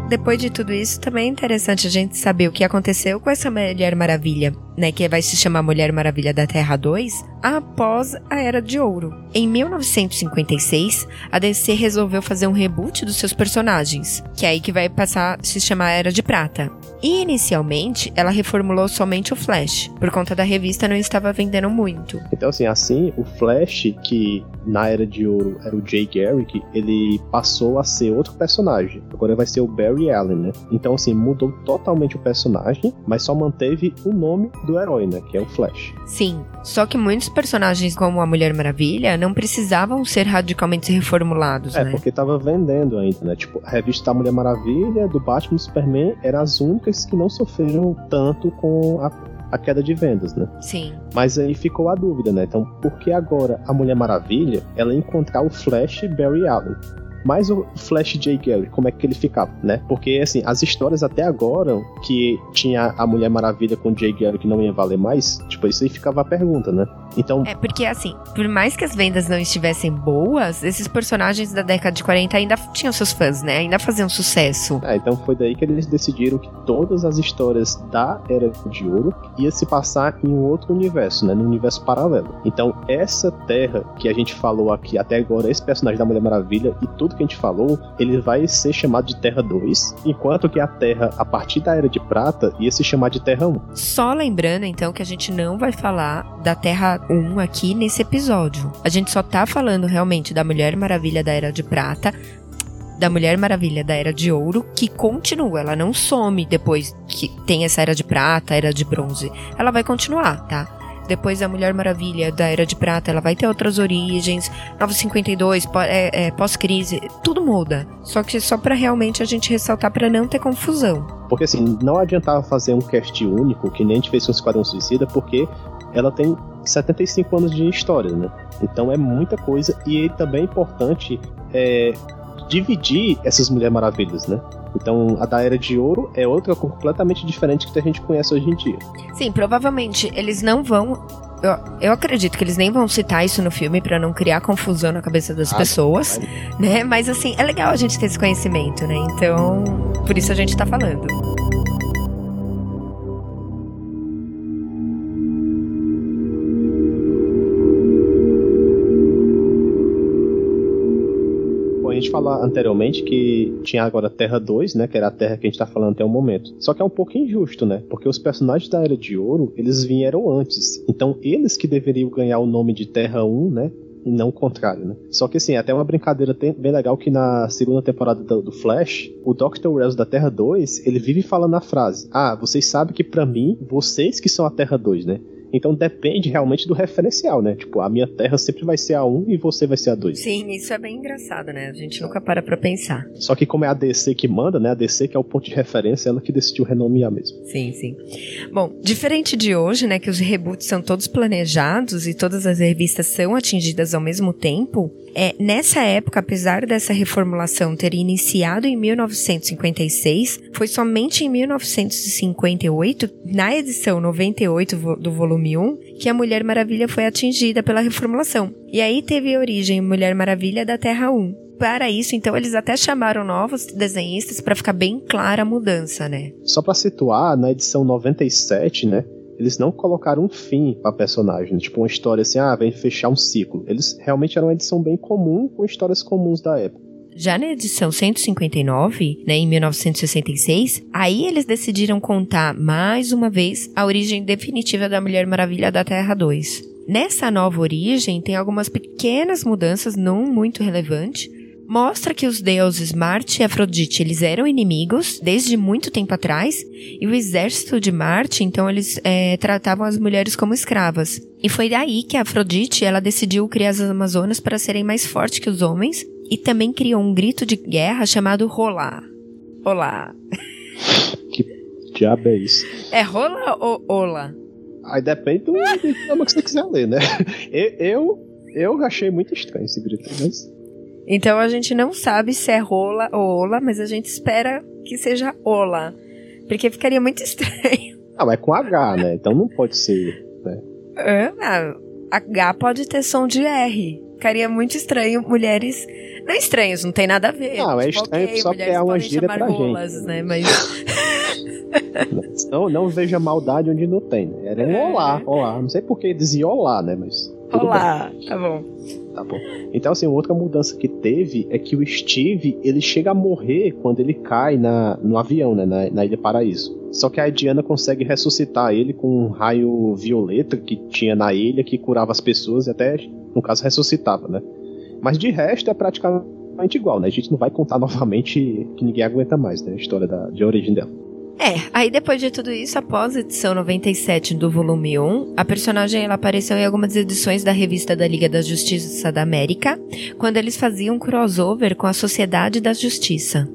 Speaker 1: Depois de tudo isso, também é interessante a gente saber o que aconteceu com essa Mulher Maravilha, né, que vai se chamar Mulher Maravilha da Terra 2, após a Era de Ouro. Em 1956, a DC resolveu fazer um reboot dos seus personagens, que é aí que vai passar a se chamar Era de Prata. E inicialmente, ela reformulou somente o Flash, por conta da revista não estava vendendo muito.
Speaker 2: Então, assim, assim, o Flash, que na Era de Ouro era o Jay Garrick, ele passou a ser outro personagem. Agora vai ser o Barry Allen, né? Então, assim, mudou totalmente o personagem, mas só manteve o nome do herói, né? Que é o Flash.
Speaker 1: Sim, só que muitos personagens, como a Mulher Maravilha, não precisavam ser radicalmente reformulados,
Speaker 2: é,
Speaker 1: né?
Speaker 2: É, porque tava vendendo ainda, né? Tipo, a revista da Mulher Maravilha, do Batman do Superman, eram as únicas que não sofreram tanto com a a queda de vendas, né?
Speaker 1: Sim.
Speaker 2: Mas aí ficou a dúvida, né? Então, por que agora a Mulher Maravilha ela encontrar o Flash Barry Allen? Mas o Flash J. Gary, como é que ele ficava, né? Porque, assim, as histórias até agora que tinha a Mulher Maravilha com o J. Gary que não ia valer mais, tipo, isso aí ficava a pergunta, né? Então.
Speaker 1: É, porque assim, por mais que as vendas não estivessem boas, esses personagens da década de 40 ainda tinham seus fãs, né? Ainda faziam sucesso.
Speaker 2: É, então foi daí que eles decidiram que todas as histórias da Era de Ouro ia se passar em um outro universo, né? No universo paralelo. Então, essa terra que a gente falou aqui até agora, esse personagem da Mulher Maravilha e tudo que a gente falou, ele vai ser chamado de Terra 2, enquanto que a Terra, a partir da Era de Prata, ia se chamar de Terra 1.
Speaker 1: Só lembrando, então, que a gente não vai falar da Terra 1 aqui nesse episódio. A gente só tá falando realmente da Mulher Maravilha da Era de Prata, da Mulher Maravilha da Era de Ouro, que continua, ela não some depois que tem essa Era de Prata, Era de Bronze. Ela vai continuar, tá? Depois da Mulher Maravilha da Era de Prata, ela vai ter outras origens, 952, é, é, pós-crise, tudo muda. Só que só para realmente a gente ressaltar para não ter confusão.
Speaker 2: Porque assim, não adiantava fazer um cast único, que nem a gente fez com o Esquadrão Suicida, porque ela tem 75 anos de história, né? Então é muita coisa e também é importante é, dividir essas Mulheres Maravilhas, né? Então, a da Era de Ouro é outra completamente diferente que a gente conhece hoje em dia.
Speaker 1: Sim, provavelmente eles não vão. Eu, eu acredito que eles nem vão citar isso no filme para não criar confusão na cabeça das ah, pessoas, né? Mas assim, é legal a gente ter esse conhecimento, né? Então, por isso a gente tá falando.
Speaker 2: Falar anteriormente que tinha agora Terra 2, né? Que era a Terra que a gente tá falando até o momento. Só que é um pouco injusto, né? Porque os personagens da Era de Ouro, eles vieram antes. Então, eles que deveriam ganhar o nome de Terra 1, né? E não o contrário, né? Só que assim, é até uma brincadeira bem legal que na segunda temporada do Flash, o Dr. Wells da Terra 2, ele vive falando a frase: Ah, vocês sabem que para mim, vocês que são a Terra 2, né? Então depende realmente do referencial, né? Tipo, a minha terra sempre vai ser a 1 e você vai ser a 2.
Speaker 1: Sim, isso é bem engraçado, né? A gente nunca para pra pensar.
Speaker 2: Só que como é a DC que manda, né? A DC que é o ponto de referência, ela que decidiu renomear mesmo.
Speaker 1: Sim, sim. Bom, diferente de hoje, né? Que os reboots são todos planejados e todas as revistas são atingidas ao mesmo tempo, é, nessa época, apesar dessa reformulação ter iniciado em 1956, foi somente em 1958, na edição 98 do volume 1, que a Mulher Maravilha foi atingida pela reformulação. E aí teve origem Mulher Maravilha da Terra 1 para isso, então eles até chamaram novos desenhistas para ficar bem clara a mudança, né?
Speaker 2: Só para situar, na edição 97, né, eles não colocaram um fim pra personagem, tipo uma história assim, ah, vem fechar um ciclo. Eles realmente eram uma edição bem comum com histórias comuns da época.
Speaker 1: Já na edição 159, né, em 1966, aí eles decidiram contar mais uma vez a origem definitiva da Mulher Maravilha da Terra 2. Nessa nova origem tem algumas pequenas mudanças não muito relevantes, mostra que os deuses Marte e Afrodite eles eram inimigos desde muito tempo atrás e o exército de Marte então eles é, tratavam as mulheres como escravas e foi daí que a Afrodite ela decidiu criar as Amazonas para serem mais fortes que os homens e também criou um grito de guerra chamado Rolá. Olá. (laughs)
Speaker 2: Que diabo é isso?
Speaker 1: É rola ou ola?
Speaker 2: Aí depende do idioma que você quiser ler, né? (laughs) Eu, eu, eu achei muito estranho esse grito, mas
Speaker 1: então a gente não sabe se é rola ou ola, mas a gente espera que seja ola. Porque ficaria muito (laughs) estranho.
Speaker 2: Ah, mas é com H, né? Então não pode ser. Né?
Speaker 1: Ah, H pode ter som de R. Ficaria muito estranho mulheres. Não é estranhos, não tem nada a ver.
Speaker 2: Não, é tipo, é estranho okay, só é uma gíria pra rolas, gente.
Speaker 1: Né? Mas. (laughs)
Speaker 2: não, não veja maldade onde não tem. Né? Era um é. olá, olá. Não sei por que dizia olá, né? Mas.
Speaker 1: Olá, tá bom.
Speaker 2: Tá bom. Então, assim, outra mudança que teve é que o Steve, ele chega a morrer quando ele cai na, no avião, né, na, na Ilha Paraíso. Só que a Diana consegue ressuscitar ele com um raio violeta que tinha na ilha, que curava as pessoas e até, no caso, ressuscitava, né? Mas de resto é praticamente igual, né? A gente não vai contar (laughs) novamente que ninguém aguenta mais, né? A história da, de origem dela.
Speaker 1: É, aí depois de tudo isso, após a edição 97 do volume 1, a personagem ela apareceu em algumas edições da revista da Liga da Justiça da América, quando eles faziam crossover com a Sociedade da Justiça.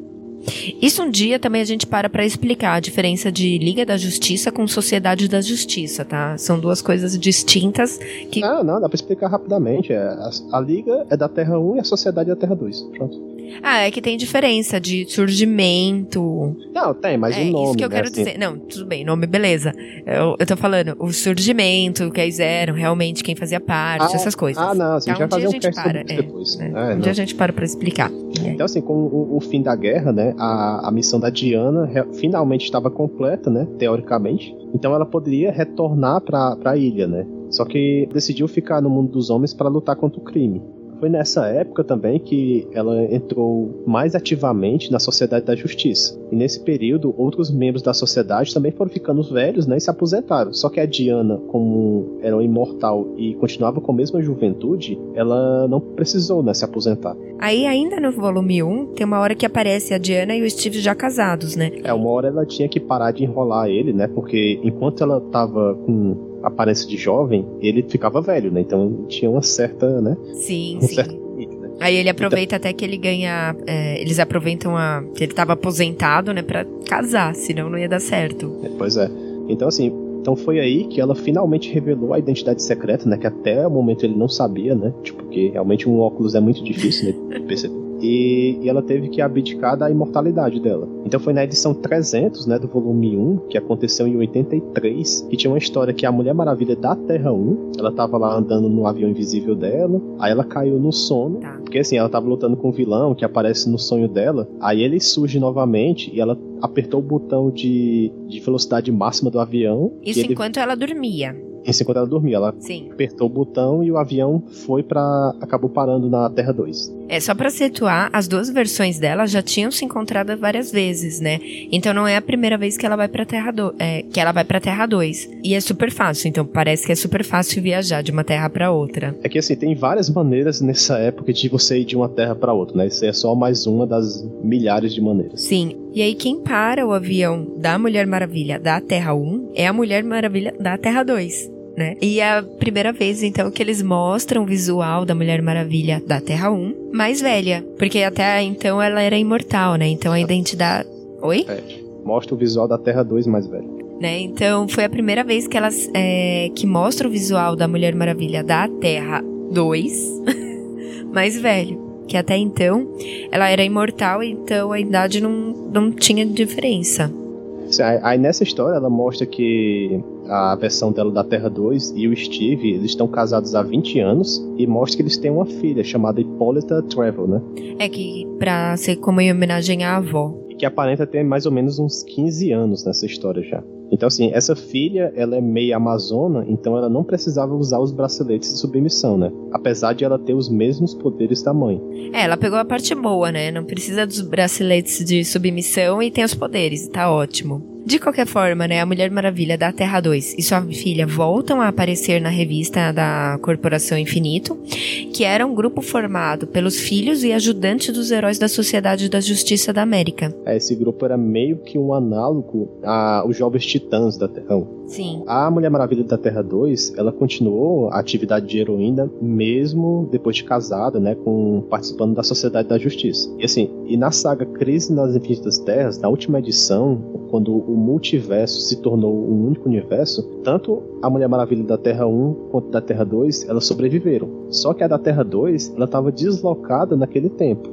Speaker 1: Isso um dia também a gente para para explicar a diferença de Liga da Justiça com Sociedade da Justiça, tá? São duas coisas distintas que.
Speaker 2: Não, não, dá pra explicar rapidamente. É, a, a Liga é da Terra 1 e a Sociedade é da Terra 2. Pronto.
Speaker 1: Ah, é que tem diferença de surgimento.
Speaker 2: Não, tem, mas
Speaker 1: é
Speaker 2: o nome.
Speaker 1: isso que eu
Speaker 2: né,
Speaker 1: quero
Speaker 2: assim,
Speaker 1: dizer. Não, tudo bem, nome, beleza. Eu, eu tô falando, o surgimento, que eles eram, realmente, quem fazia parte,
Speaker 2: Ah,
Speaker 1: essas coisas.
Speaker 2: Ah, não, assim,
Speaker 1: Tá, um
Speaker 2: fazer um cast
Speaker 1: para, é,
Speaker 2: depois.
Speaker 1: né?
Speaker 2: É,
Speaker 1: um
Speaker 2: não.
Speaker 1: dia a gente para pra explicar. É.
Speaker 2: Então, assim, com o, o fim da guerra, né, a, a missão da Diana finalmente estava completa, né, teoricamente. Então ela poderia retornar para a ilha, né. Só que decidiu ficar no mundo dos homens para lutar contra o crime. Foi nessa época também que ela entrou mais ativamente na Sociedade da Justiça. E nesse período, outros membros da sociedade também foram ficando velhos né, e se aposentaram. Só que a Diana, como era uma imortal e continuava com a mesma juventude, ela não precisou né, se aposentar.
Speaker 1: Aí, ainda no volume 1, tem uma hora que aparece a Diana e o Steve já casados, né?
Speaker 2: É, uma hora ela tinha que parar de enrolar ele, né? Porque enquanto ela tava com aparência de jovem, ele ficava velho, né? Então tinha uma certa, né?
Speaker 1: Sim,
Speaker 2: Um
Speaker 1: sim.
Speaker 2: certo né?
Speaker 1: Aí ele aproveita até que ele ganha. é, eles aproveitam a. que ele tava aposentado, né? Pra casar, senão não ia dar certo.
Speaker 2: É, Pois é. Então, assim, então foi aí que ela finalmente revelou a identidade secreta, né? Que até o momento ele não sabia, né? Tipo, porque realmente um óculos é muito difícil né, de (laughs) perceber. E, e ela teve que abdicar da imortalidade dela. Então foi na edição 300, né, do volume 1, que aconteceu em 83, que tinha uma história que a Mulher Maravilha da Terra 1, ela tava lá andando no avião invisível dela, aí ela caiu no sono,
Speaker 1: Tá.
Speaker 2: porque assim, ela tava lutando com um vilão que aparece no sonho dela, aí ele surge novamente e ela apertou o botão de, de velocidade máxima do avião. e
Speaker 1: Isso
Speaker 2: ele,
Speaker 1: enquanto ela dormia.
Speaker 2: Enquanto ela dormia. Ela
Speaker 1: Sim.
Speaker 2: apertou o botão e o avião foi para acabou parando na Terra 2.
Speaker 1: É só pra situar, as duas versões dela já tinham se encontrado várias vezes, né? Então não é a primeira vez que ela vai pra Terra do, é, que ela vai para Terra 2. E é super fácil, então parece que é super fácil viajar de uma terra pra outra.
Speaker 2: É que assim, tem várias maneiras nessa época de você ir de uma terra para outra, né? Isso é só mais uma das milhares de maneiras.
Speaker 1: Sim. E aí quem para o avião da Mulher Maravilha da Terra 1 é a Mulher Maravilha da Terra 2. Né? E é a primeira vez, então, que eles mostram o visual da Mulher Maravilha da Terra 1 mais velha. Porque até então ela era imortal, né? Então a identidade. Oi?
Speaker 2: Mostra o visual da Terra 2 mais velho.
Speaker 1: né? Então foi a primeira vez que elas é, que mostra o visual da Mulher Maravilha da Terra 2 (laughs) mais velho. Que até então ela era imortal, então a idade não, não tinha diferença.
Speaker 2: Aí nessa história ela mostra que a versão dela da Terra 2 e o Steve, eles estão casados há 20 anos e mostra que eles têm uma filha chamada Hippolyta Travel, né?
Speaker 1: É que pra ser como em homenagem à avó.
Speaker 2: E que aparenta ter mais ou menos uns 15 anos nessa história já. Então, assim, essa filha, ela é meio amazona, então ela não precisava usar os braceletes de submissão, né? Apesar de ela ter os mesmos poderes da mãe.
Speaker 1: É, ela pegou a parte boa, né? Não precisa dos braceletes de submissão e tem os poderes, tá ótimo. De qualquer forma, né, a Mulher Maravilha da Terra 2 e sua filha voltam a aparecer na revista da Corporação Infinito, que era um grupo formado pelos filhos e ajudantes dos heróis da Sociedade da Justiça da América.
Speaker 2: É, Esse grupo era meio que um análogo aos Jovens Titãs da Terra 1.
Speaker 1: Sim.
Speaker 2: A Mulher Maravilha da Terra 2, ela continuou a atividade de heroína mesmo depois de casada, né, com participando da Sociedade da Justiça. E assim, e na saga Crise nas Infinitas Terras, na última edição, quando o multiverso se tornou um único universo, tanto a Mulher Maravilha da Terra 1 quanto da Terra 2, elas sobreviveram. Só que a da Terra 2, ela estava deslocada naquele tempo.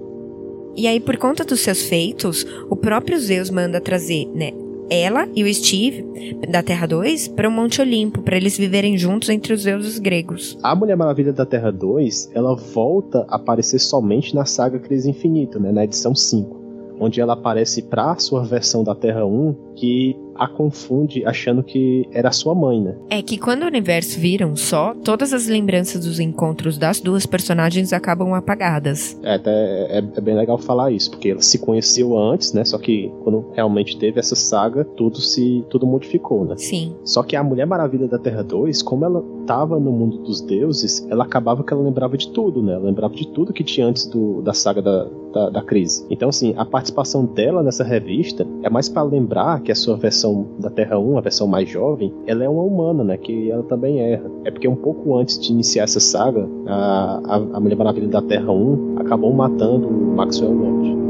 Speaker 1: E aí, por conta dos seus feitos, o próprio Zeus manda trazer, né, ela e o Steve da Terra 2 para o Monte Olimpo, para eles viverem juntos entre os deuses gregos.
Speaker 2: A Mulher Maravilha da Terra 2, ela volta a aparecer somente na saga Crise Infinita, né, na edição 5, onde ela aparece para sua versão da Terra 1, que a confunde achando que era sua mãe, né?
Speaker 1: É que quando o universo vira um só, todas as lembranças dos encontros das duas personagens acabam apagadas.
Speaker 2: É, até é, é bem legal falar isso, porque ela se conheceu antes, né? Só que quando realmente teve essa saga, tudo se tudo modificou, né?
Speaker 1: Sim.
Speaker 2: Só que a Mulher Maravilha da Terra 2, como ela tava no mundo dos deuses, ela acabava que ela lembrava de tudo, né? Ela lembrava de tudo que tinha antes do, da saga da, da, da crise. Então, assim, a participação dela nessa revista é mais para lembrar que a sua versão da Terra 1, a versão mais jovem, ela é uma humana, né? Que ela também erra. É porque um pouco antes de iniciar essa saga, a, a, a Mulher Maravilha da Terra 1 acabou matando o Maxwell Lord.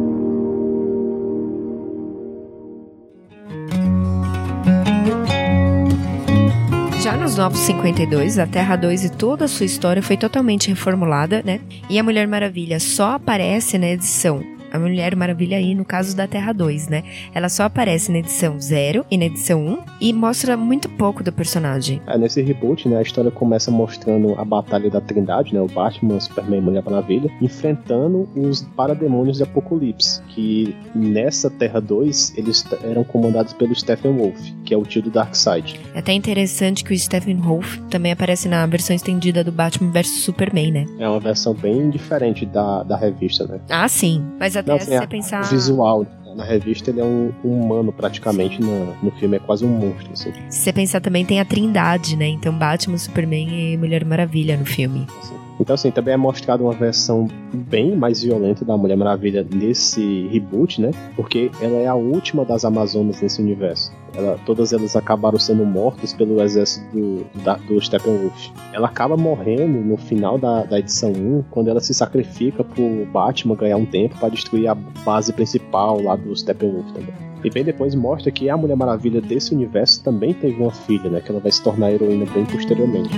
Speaker 1: Nos Novos 52, a Terra 2 e toda a sua história foi totalmente reformulada, né? E a Mulher Maravilha só aparece na edição a Mulher Maravilha aí no caso da Terra 2, né? Ela só aparece na edição 0 e na edição 1 e mostra muito pouco do personagem.
Speaker 2: É, nesse reboot, né, a história começa mostrando a batalha da Trindade, né, o Batman, Superman e Mulher Maravilha, enfrentando os parademônios de Apocalipse, que nessa Terra 2 eles eram comandados pelo Stephen Wolf, que é o tio do Darkseid.
Speaker 1: É até interessante que o Stephen Wolf também aparece na versão estendida do Batman vs Superman, né?
Speaker 2: É uma versão bem diferente da, da revista, né?
Speaker 1: Ah, sim. Mas até
Speaker 2: Não,
Speaker 1: se
Speaker 2: assim,
Speaker 1: você pensar.
Speaker 2: Visual na revista ele é um, um humano praticamente, no, no filme é quase um monstro, assim.
Speaker 1: Se você pensar também tem a Trindade, né? Então Batman, Superman e Mulher Maravilha no filme.
Speaker 2: assim. Então, assim, também é mostrado uma versão bem mais violenta da Mulher Maravilha nesse reboot, né? Porque ela é a última das Amazonas nesse universo. Ela, todas elas acabaram sendo mortas pelo exército do, da, do Steppenwolf. Ela acaba morrendo no final da, da edição 1, quando ela se sacrifica pro Batman ganhar um tempo para destruir a base principal lá do Steppenwolf também. E bem depois mostra que a Mulher Maravilha desse universo também teve uma filha, né? Que ela vai se tornar heroína bem posteriormente.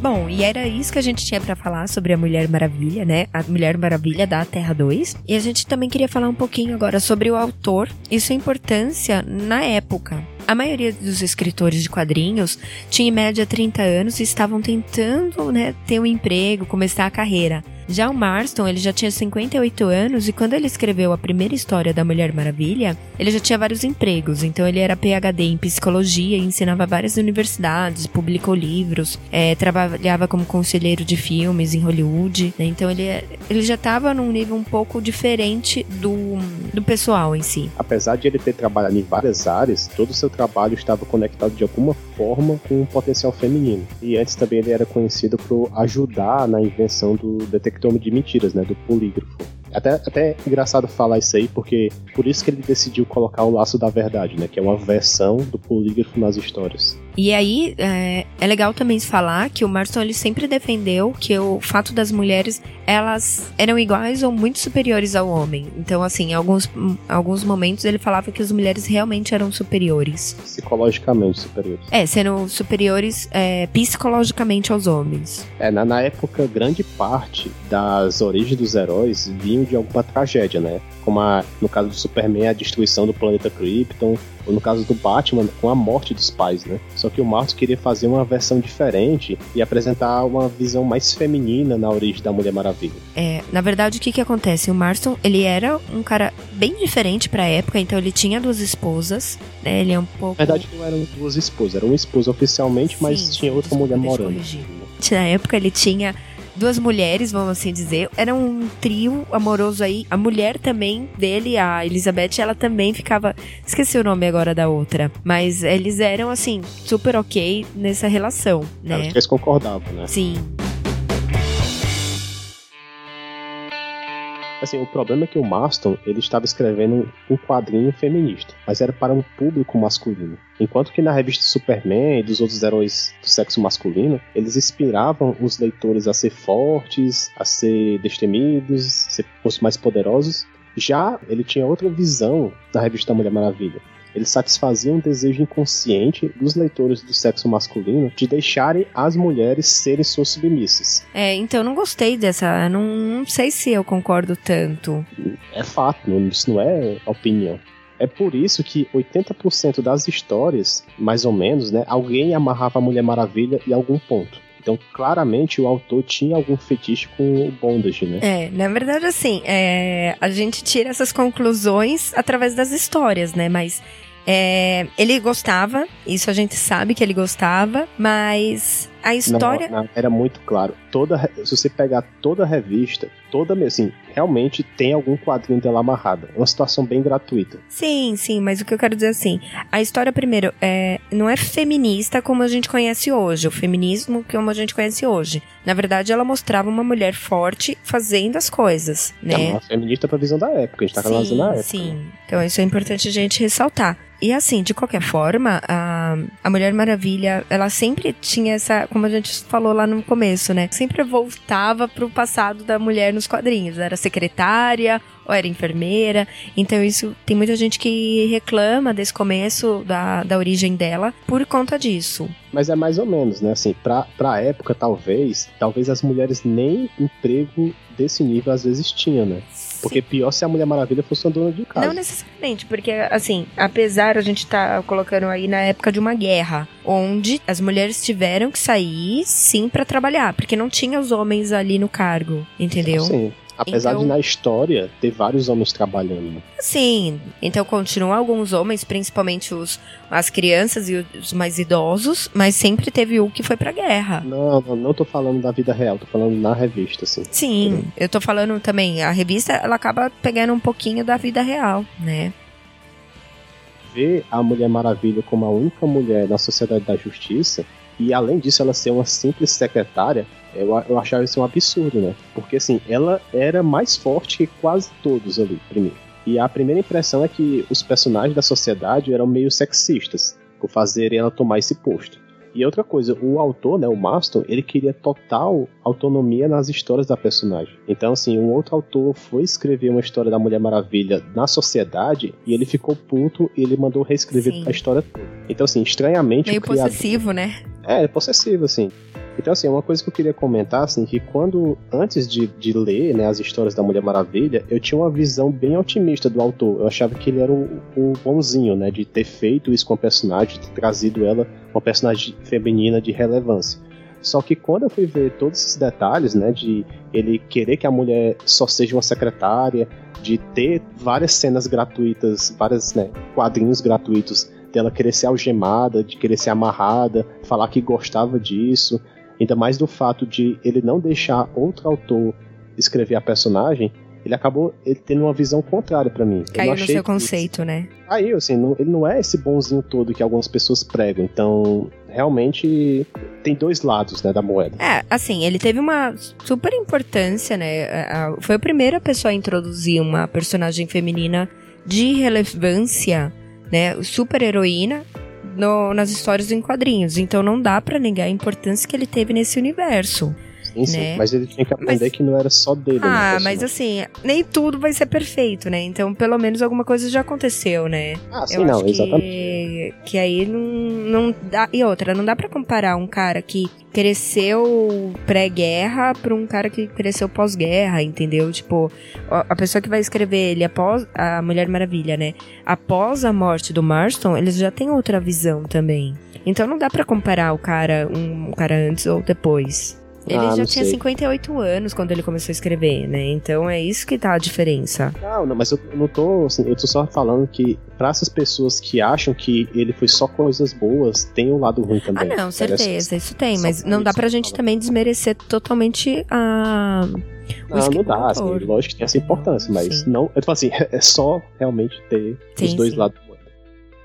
Speaker 1: Bom, e era isso que a gente tinha pra falar sobre a Mulher Maravilha, né? A Mulher Maravilha da Terra 2. E a gente também queria falar um pouquinho agora sobre o autor e sua importância na época. A maioria dos escritores de quadrinhos tinha em média 30 anos e estavam tentando, né, ter um emprego, começar a carreira. Já o Marston, ele já tinha 58 anos e quando ele escreveu a primeira história da Mulher Maravilha, ele já tinha vários empregos. Então ele era PhD em psicologia e ensinava várias universidades, publicou livros, é, trabalhava como conselheiro de filmes em Hollywood. né? Então ele, ele já estava num nível um pouco diferente do, do pessoal em si.
Speaker 2: apesar de ele ter trabalhado em várias áreas, todo o seu trabalho estava conectado de alguma forma com o potencial feminino. E antes também ele era conhecido por ajudar na invenção do detector de mentiras, né, do polígrafo. Até, até é engraçado falar isso aí, porque por isso que ele decidiu colocar o laço da verdade, né, que é uma versão do polígrafo nas histórias.
Speaker 1: E aí, é, é legal também falar que o Marston ele sempre defendeu que o fato das mulheres elas eram iguais ou muito superiores ao homem. Então, assim, em alguns, em alguns momentos ele falava que as mulheres realmente eram superiores.
Speaker 2: Psicologicamente superiores.
Speaker 1: É, sendo superiores é, psicologicamente aos homens.
Speaker 2: É, na, na época, grande parte das origens dos heróis de alguma tragédia, né? Como a, no caso do Superman, a destruição do planeta Krypton, ou no caso do Batman, com a morte dos pais, né? Só que o Martin queria fazer uma versão diferente e apresentar uma visão mais feminina na origem da Mulher Maravilha.
Speaker 1: É, na verdade, o que que acontece? O Marston, ele era um cara bem diferente pra época, então ele tinha duas esposas, né? Ele é um pouco...
Speaker 2: Na verdade, não eram duas esposas, era uma esposa oficialmente, mas
Speaker 1: Sim,
Speaker 2: tinha outra mulher morando.
Speaker 1: corrigir. Na época ele tinha duas mulheres, vamos assim dizer. Era um trio amoroso aí. A mulher também dele, a Elizabeth, ela também ficava. Esqueci o nome agora da outra. Mas eles eram, assim, super ok nessa relação, né?
Speaker 2: eles concordavam, né?
Speaker 1: Sim.
Speaker 2: Assim, o problema é que o Marston ele estava escrevendo um quadrinho feminista, mas era para um público masculino. Enquanto que na revista Superman e dos outros heróis do sexo masculino, eles inspiravam os leitores a ser fortes, a ser destemidos, a ser os mais poderosos. Já ele tinha outra visão da revista Mulher Maravilha. Ele satisfazia um desejo inconsciente dos leitores do sexo masculino de deixarem as mulheres serem suas submissas.
Speaker 1: É, então eu não gostei dessa. Não, não sei se eu concordo tanto.
Speaker 2: É fato, isso não é opinião. É por isso que 80% das histórias, mais ou menos, né, alguém amarrava a Mulher Maravilha em algum ponto. Então, claramente, o autor tinha algum fetiche com o bondage, né?
Speaker 1: É, na verdade, assim, é, a gente tira essas conclusões através das histórias, né? Mas é, ele gostava, isso a gente sabe que ele gostava, mas a história.
Speaker 2: Não, não, era muito claro. Toda, se você pegar toda a revista, toda, assim, realmente tem algum quadrinho dela amarrada. É uma situação bem gratuita.
Speaker 1: Sim, sim, mas o que eu quero dizer assim, a história, primeiro, é, não é feminista como a gente conhece hoje, o feminismo como a gente conhece hoje. Na verdade, ela mostrava uma mulher forte fazendo as coisas,
Speaker 2: É
Speaker 1: né?
Speaker 2: uma feminista pra visão da época, a gente tá analisando a época.
Speaker 1: Sim, então isso é importante a gente ressaltar. E assim, de qualquer forma, a a, Mulher Maravilha, ela sempre tinha essa, como a gente falou lá no começo, né? Sempre voltava pro passado da mulher nos quadrinhos. Era secretária ou era enfermeira. Então isso tem muita gente que reclama desse começo da, da origem dela por conta disso.
Speaker 2: Mas é mais ou menos, né? Assim, pra, pra época, talvez, talvez as mulheres nem emprego desse nível às vezes tinham, né? Porque pior se a Mulher Maravilha fosse uma dona de casa.
Speaker 1: Não necessariamente, porque assim, apesar a gente tá colocando aí na época de uma guerra, onde as mulheres tiveram que sair sim para trabalhar, porque não tinha os homens ali no cargo, entendeu?
Speaker 2: Sim. Apesar então, de na história ter vários homens trabalhando.
Speaker 1: Sim, então continuam alguns homens, principalmente os, as crianças e os mais idosos, mas sempre teve o que foi pra guerra.
Speaker 2: Não, não, não tô falando da vida real, tô falando na revista, assim.
Speaker 1: Sim, eu tô falando também, a revista ela acaba pegando um pouquinho da vida real, né?
Speaker 2: Ver a Mulher Maravilha como a única mulher na Sociedade da Justiça, e além disso ela ser uma simples secretária, eu, eu achava isso um absurdo, né? Porque assim, ela era mais forte que quase todos ali, primeiro. E a primeira impressão é que os personagens da sociedade eram meio sexistas, por fazerem ela tomar esse posto. E outra coisa, o autor, né, o Maston, ele queria total autonomia nas histórias da personagem. Então, assim, um outro autor foi escrever uma história da Mulher Maravilha na sociedade e ele ficou puto e ele mandou reescrever Sim. a história toda. Então, assim, estranhamente.
Speaker 1: Meio criador... possessivo, né?
Speaker 2: É, possessivo, assim. Então, assim, uma coisa que eu queria comentar, assim, que quando, antes de, de ler né, as histórias da Mulher Maravilha, eu tinha uma visão bem otimista do autor. Eu achava que ele era o, o bonzinho, né, de ter feito isso com a personagem, de ter trazido ela uma personagem feminina de relevância. Só que quando eu fui ver todos esses detalhes, né, de ele querer que a mulher só seja uma secretária, de ter várias cenas gratuitas, vários né, quadrinhos gratuitos dela querer ser algemada, de querer ser amarrada, falar que gostava disso, Ainda mais do fato de ele não deixar outro autor escrever a personagem, ele acabou ele tendo uma visão contrária para mim.
Speaker 1: Caiu no seu conceito, né?
Speaker 2: Aí, assim, não, ele não é esse bonzinho todo que algumas pessoas pregam. Então, realmente tem dois lados, né, da moeda.
Speaker 1: É, assim, ele teve uma super importância, né? Foi a primeira pessoa a introduzir uma personagem feminina de relevância, né? Super heroína no, nas histórias em quadrinhos. Então não dá para negar a importância que ele teve nesse universo.
Speaker 2: Sim, sim. Né? Mas ele tinha que aprender mas... que não era só dele.
Speaker 1: Né, ah, mas assim, nem tudo vai ser perfeito, né? Então, pelo menos alguma coisa já aconteceu, né?
Speaker 2: Ah, sim, Eu não, exatamente. Que,
Speaker 1: que aí não, não dá. E outra, não dá para comparar um cara que cresceu pré-guerra para um cara que cresceu pós-guerra, entendeu? Tipo, a pessoa que vai escrever ele após a Mulher Maravilha, né? Após a morte do Marston, eles já têm outra visão também. Então não dá para comparar o cara, um, um cara antes ou depois. Ele ah, já tinha sei. 58 anos quando ele começou a escrever, né? Então é isso que tá a diferença.
Speaker 2: Não, não, mas eu não tô, assim, eu tô só falando que para essas pessoas que acham que ele foi só coisas boas, tem um lado ruim também.
Speaker 1: Ah, não, certeza, isso tem, mas não dá pra gente também desmerecer totalmente a
Speaker 2: não, não dá, assim, lógico que tem essa importância, mas Sim. não, eu falo assim, (laughs) é só realmente ter sim, os dois sim. lados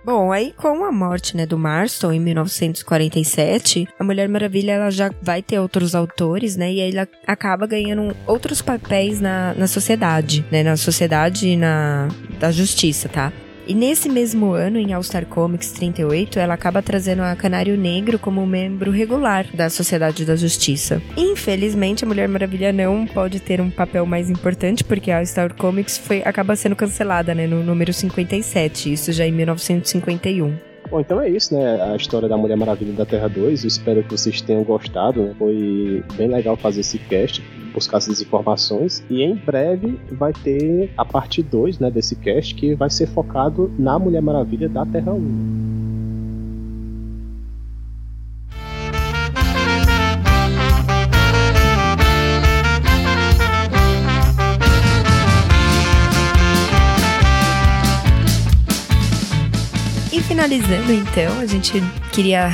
Speaker 1: Bom, aí com a morte né, do Marston em 1947, a Mulher Maravilha ela já vai ter outros autores, né? E aí ela acaba ganhando outros papéis na, na sociedade, né? Na sociedade na da justiça, tá? E nesse mesmo ano, em All Star Comics 38, ela acaba trazendo a Canário Negro como membro regular da Sociedade da Justiça. Infelizmente, a Mulher Maravilha não pode ter um papel mais importante, porque a All Star Comics foi, acaba sendo cancelada, né, no número 57, isso já em 1951.
Speaker 2: Bom, então é isso, né? A história da Mulher Maravilha da Terra 2. Eu espero que vocês tenham gostado. Né? Foi bem legal fazer esse cast, buscar essas informações. E em breve vai ter a parte 2 né, desse cast, que vai ser focado na Mulher Maravilha da Terra 1.
Speaker 1: finalizando, então, a gente queria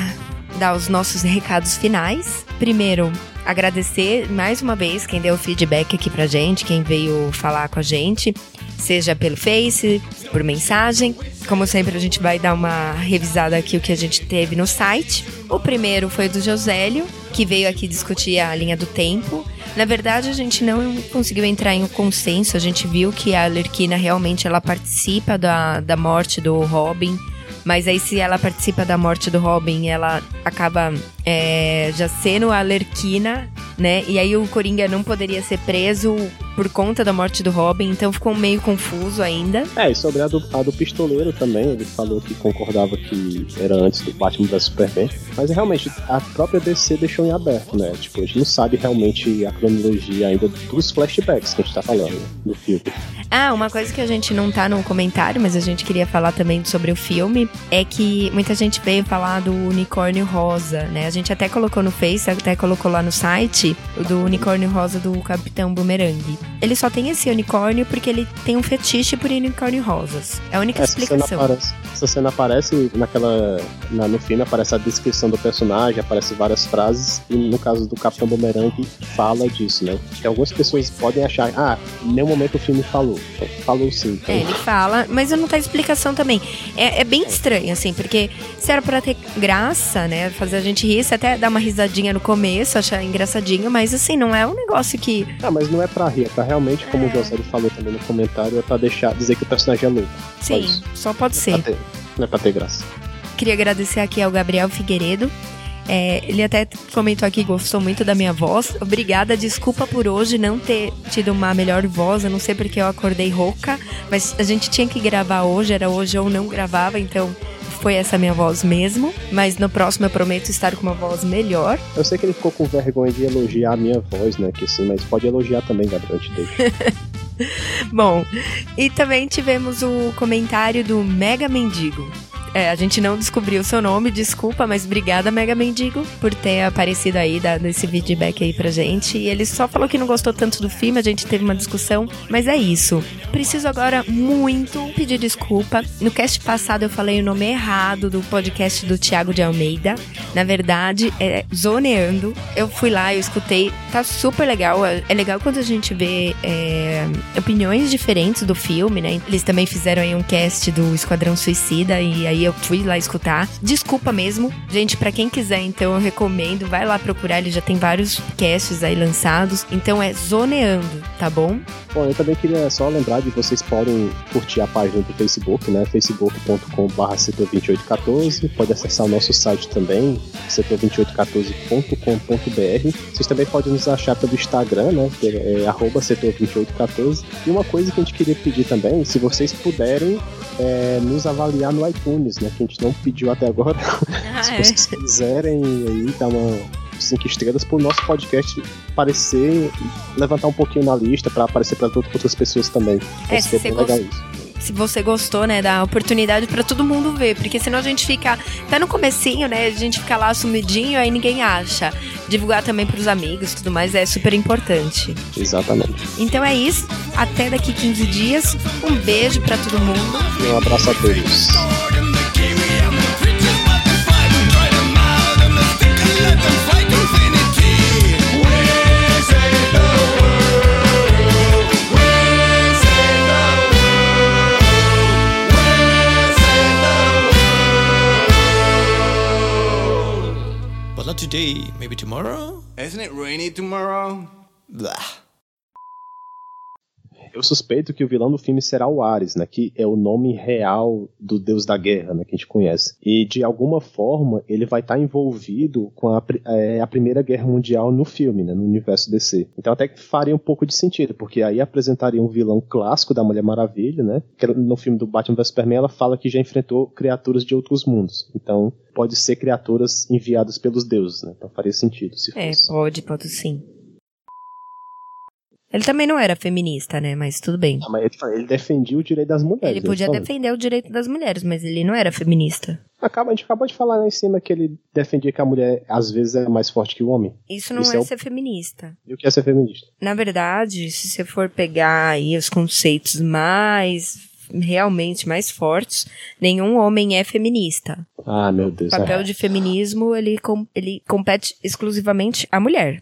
Speaker 1: dar os nossos recados finais. Primeiro, agradecer mais uma vez quem deu feedback aqui pra gente, quem veio falar com a gente, seja pelo Face, por mensagem. Como sempre, a gente vai dar uma revisada aqui o que a gente teve no site. O primeiro foi do Josélio, que veio aqui discutir a linha do tempo. Na verdade, a gente não conseguiu entrar em um consenso. A gente viu que a Lerquina realmente ela participa da, da morte do Robin Mas aí, se ela participa da morte do Robin, ela acaba é, já sendo a Alerquina, né? E aí o Coringa não poderia ser preso por conta da morte do Robin, então ficou meio confuso ainda.
Speaker 2: É, e sobre a do, a do pistoleiro também, ele falou que concordava que era antes do Batman da Superman, mas realmente a própria DC deixou em aberto, né? Tipo, a gente não sabe realmente a cronologia ainda dos flashbacks que a gente tá falando né, do filme.
Speaker 1: Ah, uma coisa que a gente não tá no comentário, mas a gente queria falar também sobre o filme, é que muita gente veio falar do unicórnio rosa, né? A gente até colocou no Face, até colocou lá no site, o do unicórnio rosa do Capitão Boomerang. Ele só tem esse unicórnio porque ele tem um fetiche por unicórnio rosas. É a única
Speaker 2: Essa cena,
Speaker 1: explicação.
Speaker 2: aparece, essa cena aparece naquela. na- no filme aparece a descrição do personagem, aparece várias frases, e no caso do Capitão Boomerang fala disso, né? Que algumas pessoas podem achar, ah, em nenhum momento o filme falou. Falou sim. Então,
Speaker 1: É, ele fala, mas não tá explicação também. É, é bem estranho, assim, porque se era pra ter graça, né? Fazer a gente rir, você até dar uma risadinha no começo, achar engraçadinho, mas assim, não é um negócio que.
Speaker 2: Ah, mas não é pra rir, é pra realmente, como o Josélio falou também no comentário, é pra deixar, dizer que o personagem é louco. Só
Speaker 1: Sim,
Speaker 2: isso.
Speaker 1: só pode
Speaker 2: Pra
Speaker 1: ser.
Speaker 2: ter- não é pra ter graça.
Speaker 1: Queria agradecer aqui ao Gabriel Figueiredo. É, ele até comentou aqui que gostou muito da minha voz. Obrigada, desculpa por hoje não ter tido uma melhor voz. Eu não sei porque eu acordei rouca, mas a gente tinha que gravar hoje, era hoje ou não gravava, então foi essa minha voz mesmo. Mas no próximo eu prometo estar com uma voz melhor.
Speaker 2: Eu sei que ele ficou com vergonha de elogiar a minha voz, né? Que sim, mas pode elogiar também, Gabriel, te deixo. (laughs)
Speaker 1: Bom, e também tivemos o comentário do Mega Mendigo. É, a gente não descobriu o seu nome, desculpa, mas obrigada, Mega Mendigo, por ter aparecido aí, dado esse feedback aí pra gente. E ele só falou que não gostou tanto do filme, a gente teve uma discussão, mas é isso. Preciso agora muito pedir desculpa. No cast passado eu falei o nome errado do podcast do Tiago de Almeida. Na verdade, é Zoneando. Eu fui lá, eu escutei, tá super legal. É legal quando a gente vê é, opiniões diferentes do filme, né? Eles também fizeram aí um cast do Esquadrão Suicida e aí eu fui lá escutar. Desculpa mesmo. Gente, pra quem quiser, então eu recomendo, vai lá procurar, ele já tem vários casts aí lançados. Então é Zoneando, tá bom?
Speaker 2: Bom, eu também queria só lembrar de vocês podem curtir a página do Facebook, né? facebook.com.br setor2814. Pode acessar o nosso site também, setor2814.com.br. Vocês também podem nos achar pelo Instagram, né? Que é, é arroba setor2814. E uma coisa que a gente queria pedir também, se vocês puderem é, nos avaliar no iTunes, né? Que a gente não pediu até agora. (laughs)
Speaker 1: Ah,
Speaker 2: se vocês quiserem aí dar uma cinco estrelas pro nosso podcast aparecer, levantar um pouquinho na lista para aparecer para outras pessoas também.
Speaker 1: É, se
Speaker 2: seria
Speaker 1: você
Speaker 2: bem legal isso.
Speaker 1: se você gostou, né, da oportunidade pra todo mundo ver, porque senão a gente fica até no comecinho, né, a gente fica lá sumidinho, aí ninguém acha. Divulgar também pros amigos, e tudo mais é super importante.
Speaker 2: Exatamente.
Speaker 1: Então é isso, até daqui 15 dias. Um beijo pra todo mundo.
Speaker 2: E um abraço a todos.
Speaker 3: Today, maybe tomorrow?
Speaker 4: Isn't it rainy tomorrow?
Speaker 3: Blah.
Speaker 2: Eu suspeito que o vilão do filme será o Ares, né? Que é o nome real do deus da guerra, né? Que a gente conhece. E de alguma forma ele vai estar envolvido com a, é, a Primeira Guerra Mundial no filme, né? No universo DC. Então até que faria um pouco de sentido, porque aí apresentaria um vilão clássico da Mulher Maravilha, né? Que no filme do Batman vs Superman ela fala que já enfrentou criaturas de outros mundos. Então pode ser criaturas enviadas pelos deuses, né? Então faria sentido se
Speaker 1: É,
Speaker 2: fosse.
Speaker 1: pode, pode sim. Ele também não era feminista, né, mas tudo bem.
Speaker 2: Ah, Mas ele, ele defendia o direito das mulheres.
Speaker 1: Ele podia defender o direito das mulheres, mas ele não era feminista.
Speaker 2: Acaba, a gente acabou de falar lá em cima que ele defendia que a mulher às vezes é mais forte que o homem.
Speaker 1: Isso não
Speaker 2: Isso
Speaker 1: é,
Speaker 2: é o-
Speaker 1: ser feminista.
Speaker 2: E o que é ser feminista?
Speaker 1: Na verdade, se você for pegar aí os conceitos mais realmente mais fortes, nenhum homem é feminista.
Speaker 2: Ah, meu Deus.
Speaker 1: O papel
Speaker 2: é.
Speaker 1: de feminismo, ele, com- ele compete exclusivamente à mulher.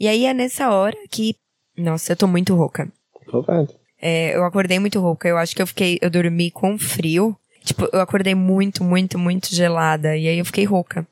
Speaker 1: E aí é nessa hora que. Nossa, eu tô muito rouca.
Speaker 2: Tô vendo.
Speaker 1: É, eu acordei muito rouca. Eu acho que eu fiquei. Eu dormi com frio. Tipo, eu acordei muito, muito, muito gelada. E aí eu fiquei rouca.